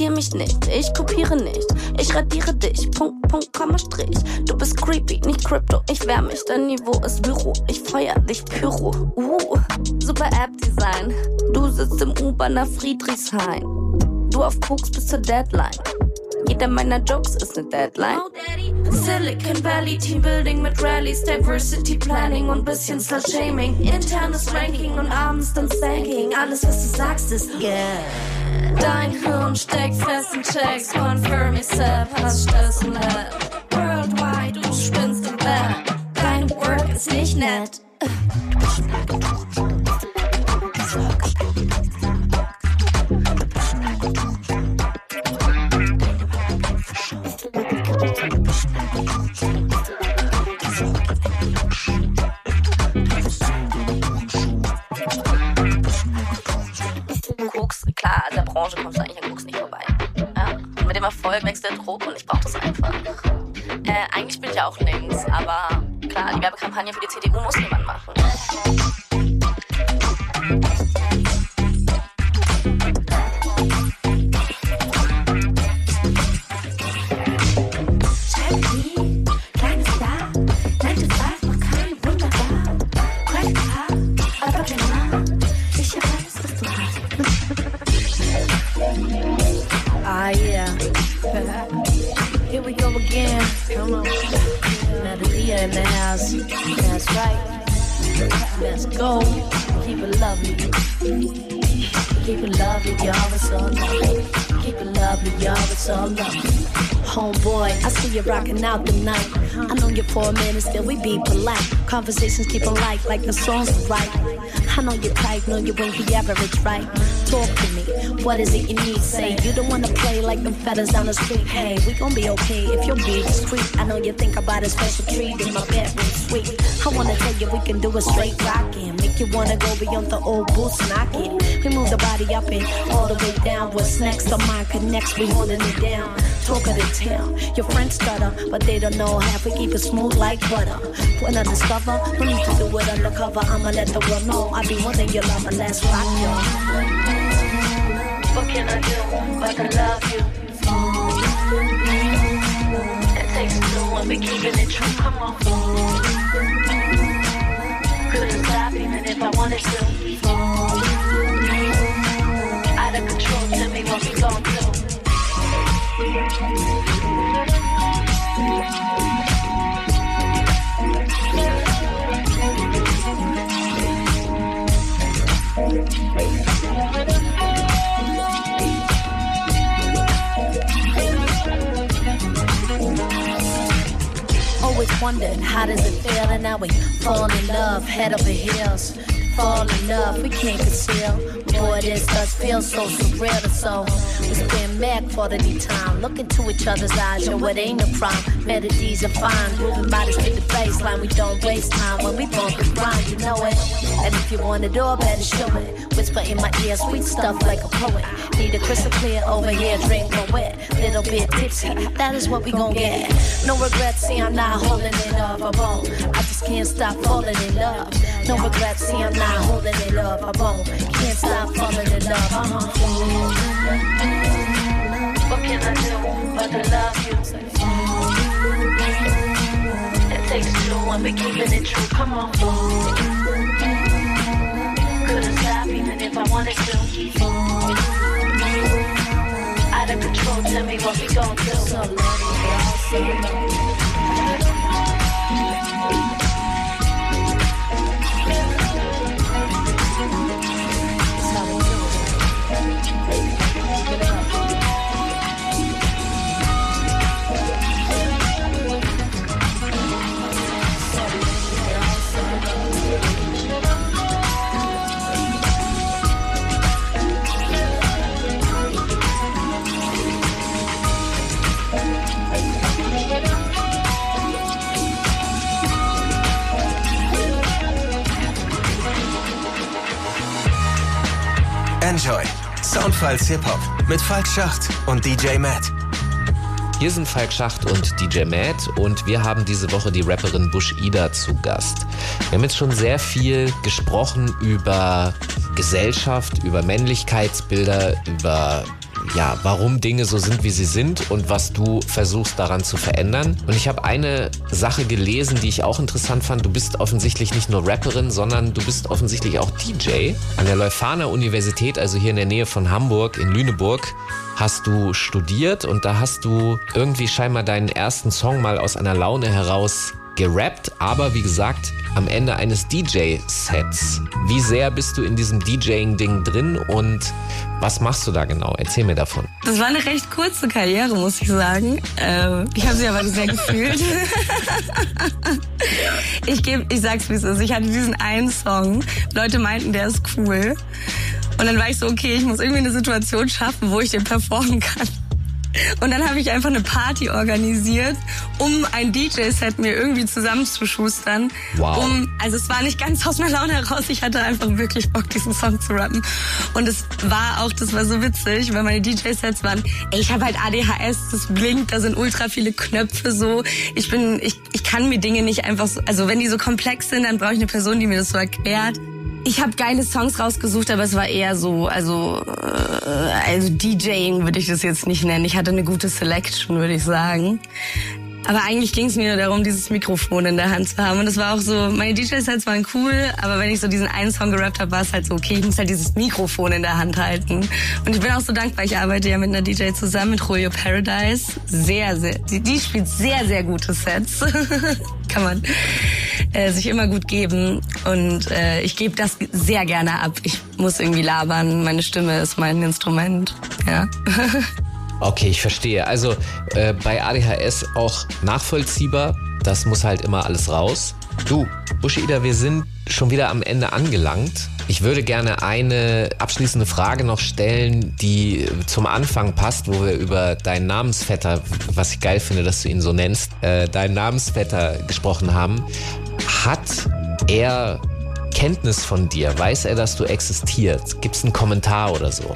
Innovatier mich nicht, ich kopiere nicht. Ich radiere dich, Punkt, Punkt, Komma, Strich. Du bist creepy, nicht Crypto. Ich wär mich, dein Niveau ist Büro. Ich feuer dich, Pyro. Uh, super App-Design. Du sitzt im U-Bahner Friedrichshain. Du auf Koks bis zur Deadline. Jeder meiner Jokes ist ne Deadline. Silicon Valley Teambuilding mit Rallies, Diversity Planning und bisschen Slut-Shaming. Internes Ranking und abends dann Spanking. Alles, was du sagst, ist yeah. Dein Hirn steckt fest in Checks, confirm Sepp, hast Stress im Lab. Worldwide, du spinnst im Web. Dein Work ist nicht nett. Keep it lovely. Keep it lovely, y'all. It's all love. Keep it lovely, y'all. It's all love. Homeboy, I see you rocking out the night. I know you're for a minute, still we be polite. Conversations keep on light, like the songs are right. I know you type, know you ain't the average, right? Talk to me, what is it you need? Say you don't wanna play like them fellas down the street. Hey, we gon' be okay if you'll be discreet. I know you think about a special treat in my bedroom suite. I wanna tell you we can do a straight rockin', make you wanna go beyond the old boots knocking. We move the body up and all the way down. What's next? The mind connects, we holding it down. Talk of the town, your friends stutter, but they don't know half. We keep it smooth like butter. When I discover, we need to do it undercover. I'ma let the world know I be one of your lover. Let's rock, y'all. What can I do but to love you? It takes two when we keeping it true. Come on. Couldn't stop even if I wanted to. Out of control, tell me what we gon' do. Always wondered how does it feel, and now we fall in love, head over heels. Fall in love, we can't conceal. Boy, this does feel so surreal so. We spend mad quality time, look into each other's eyes, yo, it ain't a problem. Melodies are fine, moving bodies to the baseline. We don't waste time when we bump and grind, you know it. And if you want it all, better show it. Whisper in my ear, sweet stuff like a poet. Need a crystal clear over here, drink my wet. Little bit tipsy, that is what we gon' get. No regrets, see, I'm not holding it up, I won't. I just can't stop falling in love. No regrets, see, I'm not holding it up, I won't. Can't stop falling in love, uh-huh. What can I do but to love you? It takes two when we keeping it true. Come on. Couldn't stop even if I wanted to. Out of control, tell me what we gon' do. So let Enjoy. Soundfiles Hip-Hop mit Falk Schacht und DJ Matt. Hier sind Falk Schacht und DJ Matt und wir haben diese Woche die Rapperin Bush Ida zu Gast. Wir haben jetzt schon sehr viel gesprochen über Gesellschaft, über Männlichkeitsbilder, über ja, warum Dinge so sind, wie sie sind und was du versuchst daran zu verändern. Und ich habe eine Sache gelesen, die ich auch interessant fand. Du bist offensichtlich nicht nur Rapperin, sondern du bist offensichtlich auch DJ. An der Leuphana Universität, also hier in der Nähe von Hamburg, in Lüneburg, hast du studiert und da hast du irgendwie scheinbar deinen ersten Song mal aus einer Laune heraus gerappt, aber wie gesagt, am Ende eines DJ-Sets. Wie sehr bist du in diesem DJing-Ding drin und was machst du da genau? Erzähl mir davon. Das war eine recht kurze Karriere, muss ich sagen. Ähm, ich habe sie aber sehr gefühlt. ich, geb, ich sag's wie es ist. Ich hatte diesen einen Song. Leute meinten, der ist cool. Und dann war ich so, okay, ich muss irgendwie eine Situation schaffen, wo ich den performen kann. Und dann habe ich einfach eine Party organisiert, um ein DJ-Set mir irgendwie zusammenzuschustern. Wow. Um, also es war nicht ganz aus meiner Laune heraus, ich hatte einfach wirklich Bock, diesen Song zu rappen. Und es war auch, das war so witzig, weil meine DJ-Sets waren, ey, ich habe halt ADHS, das blinkt, da sind ultra viele Knöpfe so. Ich bin, ich, ich kann mir Dinge nicht einfach so, also wenn die so komplex sind, dann brauche ich eine Person, die mir das so erklärt. Ich habe geile Songs rausgesucht, aber es war eher so, also, äh, also DJing würde ich das jetzt nicht nennen. Ich hatte eine gute Selection, würde ich sagen. Aber eigentlich ging es mir nur darum, dieses Mikrofon in der Hand zu haben. Und das war auch so, meine DJ-Sets waren cool, aber wenn ich so diesen einen Song gerappt habe, war es halt so, okay, ich muss halt dieses Mikrofon in der Hand halten. Und ich bin auch so dankbar, ich arbeite ja mit einer DJ zusammen, mit Julio Paradise. Sehr, sehr, die, die spielt sehr, sehr gute Sets. Kann man äh, sich immer gut geben. Und äh, ich gebe das sehr gerne ab. Ich muss irgendwie labern, meine Stimme ist mein Instrument. Ja. Okay, ich verstehe. Also äh, bei ADHS auch nachvollziehbar. Das muss halt immer alles raus. Du, Bushida, wir sind schon wieder am Ende angelangt. Ich würde gerne eine abschließende Frage noch stellen, die zum Anfang passt, wo wir über deinen Namensvetter, was ich geil finde, dass du ihn so nennst, äh, deinen Namensvetter gesprochen haben. Hat er Kenntnis von dir? Weiß er, dass du existierst? Gibt es einen Kommentar oder so?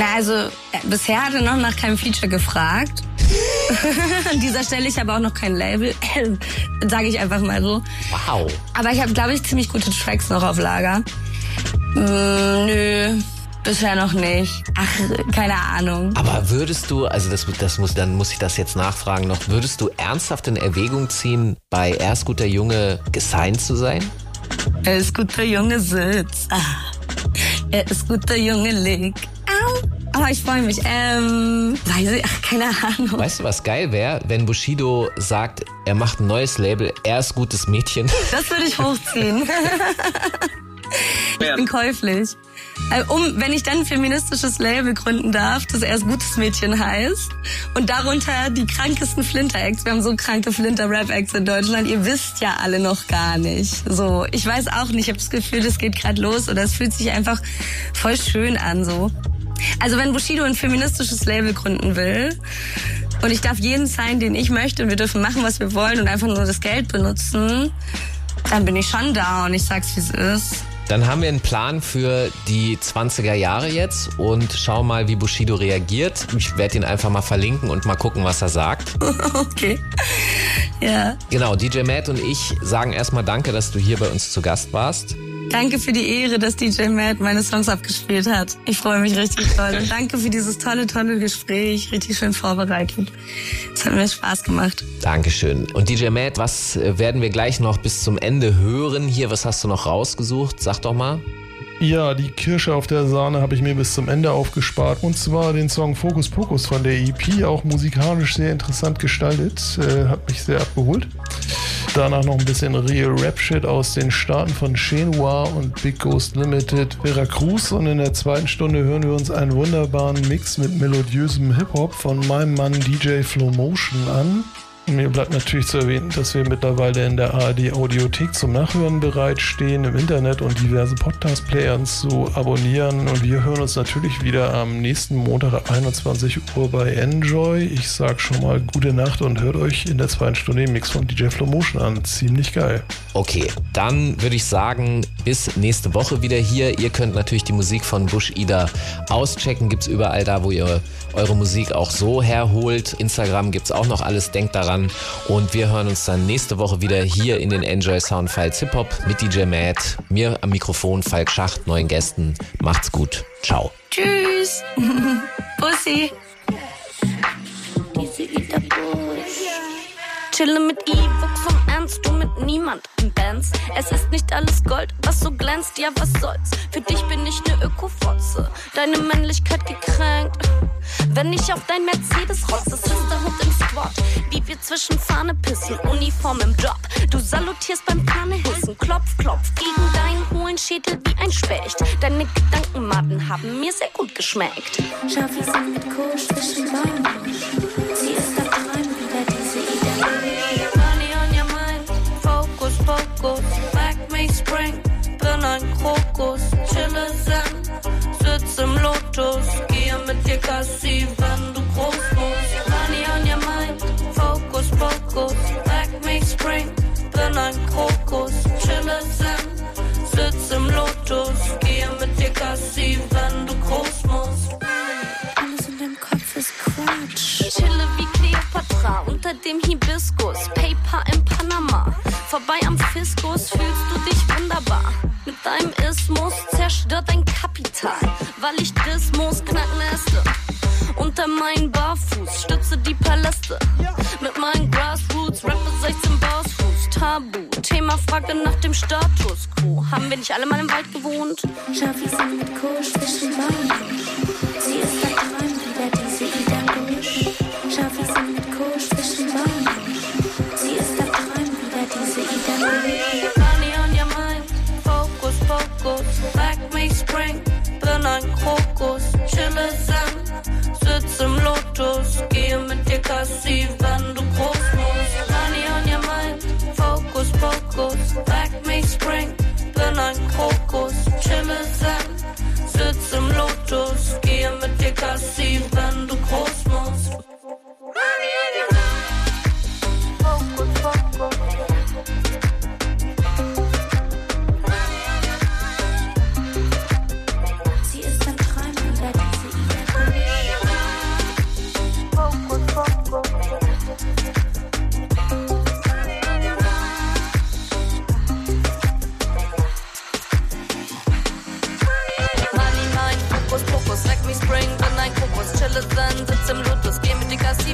Na, also äh, bisher hat er noch nach keinem Feature gefragt. An dieser Stelle, ich habe auch noch kein Label, sage ich einfach mal so. Wow. Aber ich habe, glaube ich, ziemlich gute Tracks noch auf Lager. Mm, nö, bisher noch nicht. Ach, keine Ahnung. Aber würdest du, also das, das muss, dann muss ich das jetzt nachfragen noch, würdest du ernsthaft in Erwägung ziehen, bei Erst guter Junge gesigned zu sein? Er ist guter Junge Sitz. Ah. Er ist guter Junge Leg. Au. Aber ich freue mich. Ähm, weiß ich, ach, keine Ahnung. Weißt du, was geil wäre, wenn Bushido sagt, er macht ein neues Label, er ist gutes Mädchen? Das würde ich hochziehen. ich bin käuflich. Äh, Um, wenn ich dann ein feministisches Label gründen darf, das erst gutes Mädchen heißt und darunter die krankesten Flinter-Acts. Wir haben so kranke Flinter-Rap-Acts in Deutschland. Ihr wisst ja alle noch gar nicht. So, ich weiß auch nicht. Ich habe das Gefühl, das geht gerade los oder es fühlt sich einfach voll schön an. So. Also wenn Bushido ein feministisches Label gründen will und ich darf jeden sein, den ich möchte und wir dürfen machen, was wir wollen und einfach nur das Geld benutzen, dann bin ich schon da und ich sag's, wie es ist. Dann haben wir einen Plan für die 20er Jahre jetzt und schau mal, wie Bushido reagiert. Ich werde ihn einfach mal verlinken und mal gucken, was er sagt. okay. Ja. Genau, DJ Matt und ich sagen erstmal Danke, dass du hier bei uns zu Gast warst. Danke für die Ehre, dass DJ Matt meine Songs abgespielt hat. Ich freue mich richtig toll. Und danke für dieses tolle, tolle Gespräch. Richtig schön vorbereitet. Es hat mir Spaß gemacht. Dankeschön. Und DJ Matt, was äh, werden wir gleich noch bis zum Ende hören hier? Was hast du noch rausgesucht? Sag doch mal. Ja, die Kirsche auf der Sahne habe ich mir bis zum Ende aufgespart. Und zwar den Song Fokus Pokus von der EP, auch musikalisch sehr interessant gestaltet. Äh, hat mich sehr abgeholt. Danach noch ein bisschen Real Rap Shit aus den Staaten von Chenua und Big Ghost Limited Veracruz. Und in der zweiten Stunde hören wir uns einen wunderbaren Mix mit melodiösem Hip-Hop von meinem Mann DJ Flow Motion an. Mir bleibt natürlich zu erwähnen, dass wir mittlerweile in der ARD Audiothek zum Nachhören bereitstehen, im Internet und diverse Podcast-Playern zu abonnieren. Und wir hören uns natürlich wieder am nächsten Montag ab 21 Uhr bei Enjoy. Ich sag schon mal gute Nacht und hört euch in der zweiten Stunde den Mix von DJ Flow Motion an. Ziemlich geil. Okay, dann würde ich sagen, bis nächste Woche wieder hier. Ihr könnt natürlich die Musik von Bush Ida auschecken. Gibt's überall da, wo ihr eure Musik auch so herholt. Instagram gibt's auch noch alles. Denkt daran. Und wir hören uns dann nächste Woche wieder hier in den Enjoy Sound Files Hip Hop mit DJ Matt. Mir am Mikrofon Falk Schacht, neuen Gästen. Macht's gut. Ciao. Tschüss. Bussi. Chille mit E-Books und ernst du mit niemand im Bands. Es ist nicht alles Gold, was so glänzt, ja was soll's. Für dich bin ich ne Ökofotze, deine Männlichkeit gekränkt. Wenn ich auf dein Mercedes rotze, Sisterhood im Squad, wie wir zwischen Fahne pissen, Uniform im Job. Du salutierst beim Pannehissen, klopf, klopf gegen deinen hohen Schädel wie ein Specht. Deine Gedankenmaden haben mir sehr gut geschmeckt. Schau, wir sind mit Kohl zwischen Beinen. Sie ist am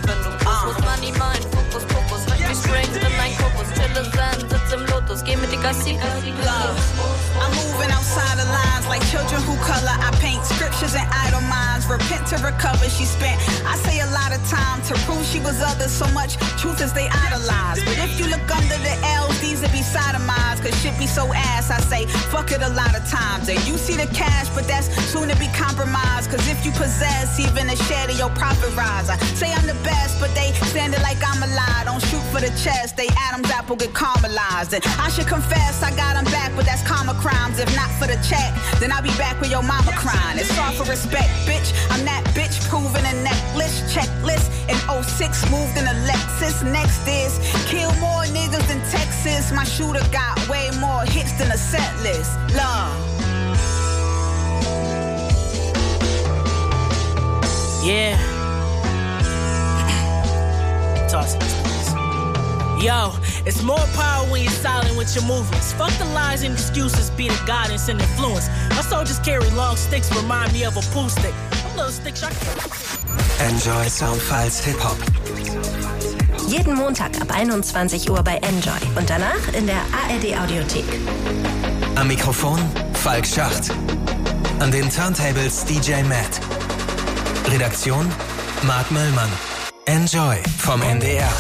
geh mit die Kassi, wenn du groß musst. Money, mein, Fokus, Fokus, leck mich Spring, bin ein Kokos, chille Zen, sitz im Lotus, geh mit die Kassi. Love. I'm moving outside the lines like children who color. I paint scriptures and idle minds. Repent to recover. She spent, I say, a lot of time to prove she was others so much. Truth is they idolize. But if you look under the L's, these would be sodomized. Cause shit be so ass. I say, fuck it a lot of times. And you see the cash, but that's soon to be compromised. Cause if you possess even a share of your profit rise, I say I'm the best, but they standing like I'm a lie. Don't shoot for the chest. They Adam's apple get caramelized. And I should confess, I got 'em back, but that's karma crimes. If not for the check, then I'll be back with your mama crying. It's all for respect, bitch. I'm that bitch proving a necklace checklist. In 06, moved in a Lexus. Next is kill more niggas than Texas. My shooter got way more hits than a set list. Love. Yeah. Toss. Yo, it's more power when you're silent with your movements. Fuck the lies and excuses, be the guidance and influence. My soldiers carry long sticks, remind me of a pool stick. I'm little stick shot. Enjoy Soundfiles Hip Hop. Jeden Montag ab 21 Uhr bei Enjoy und danach in der ARD Audiothek. Am Mikrofon Falk Schacht. An den Turntables DJ Matt. Redaktion Marc Möllmann. Enjoy vom NDR.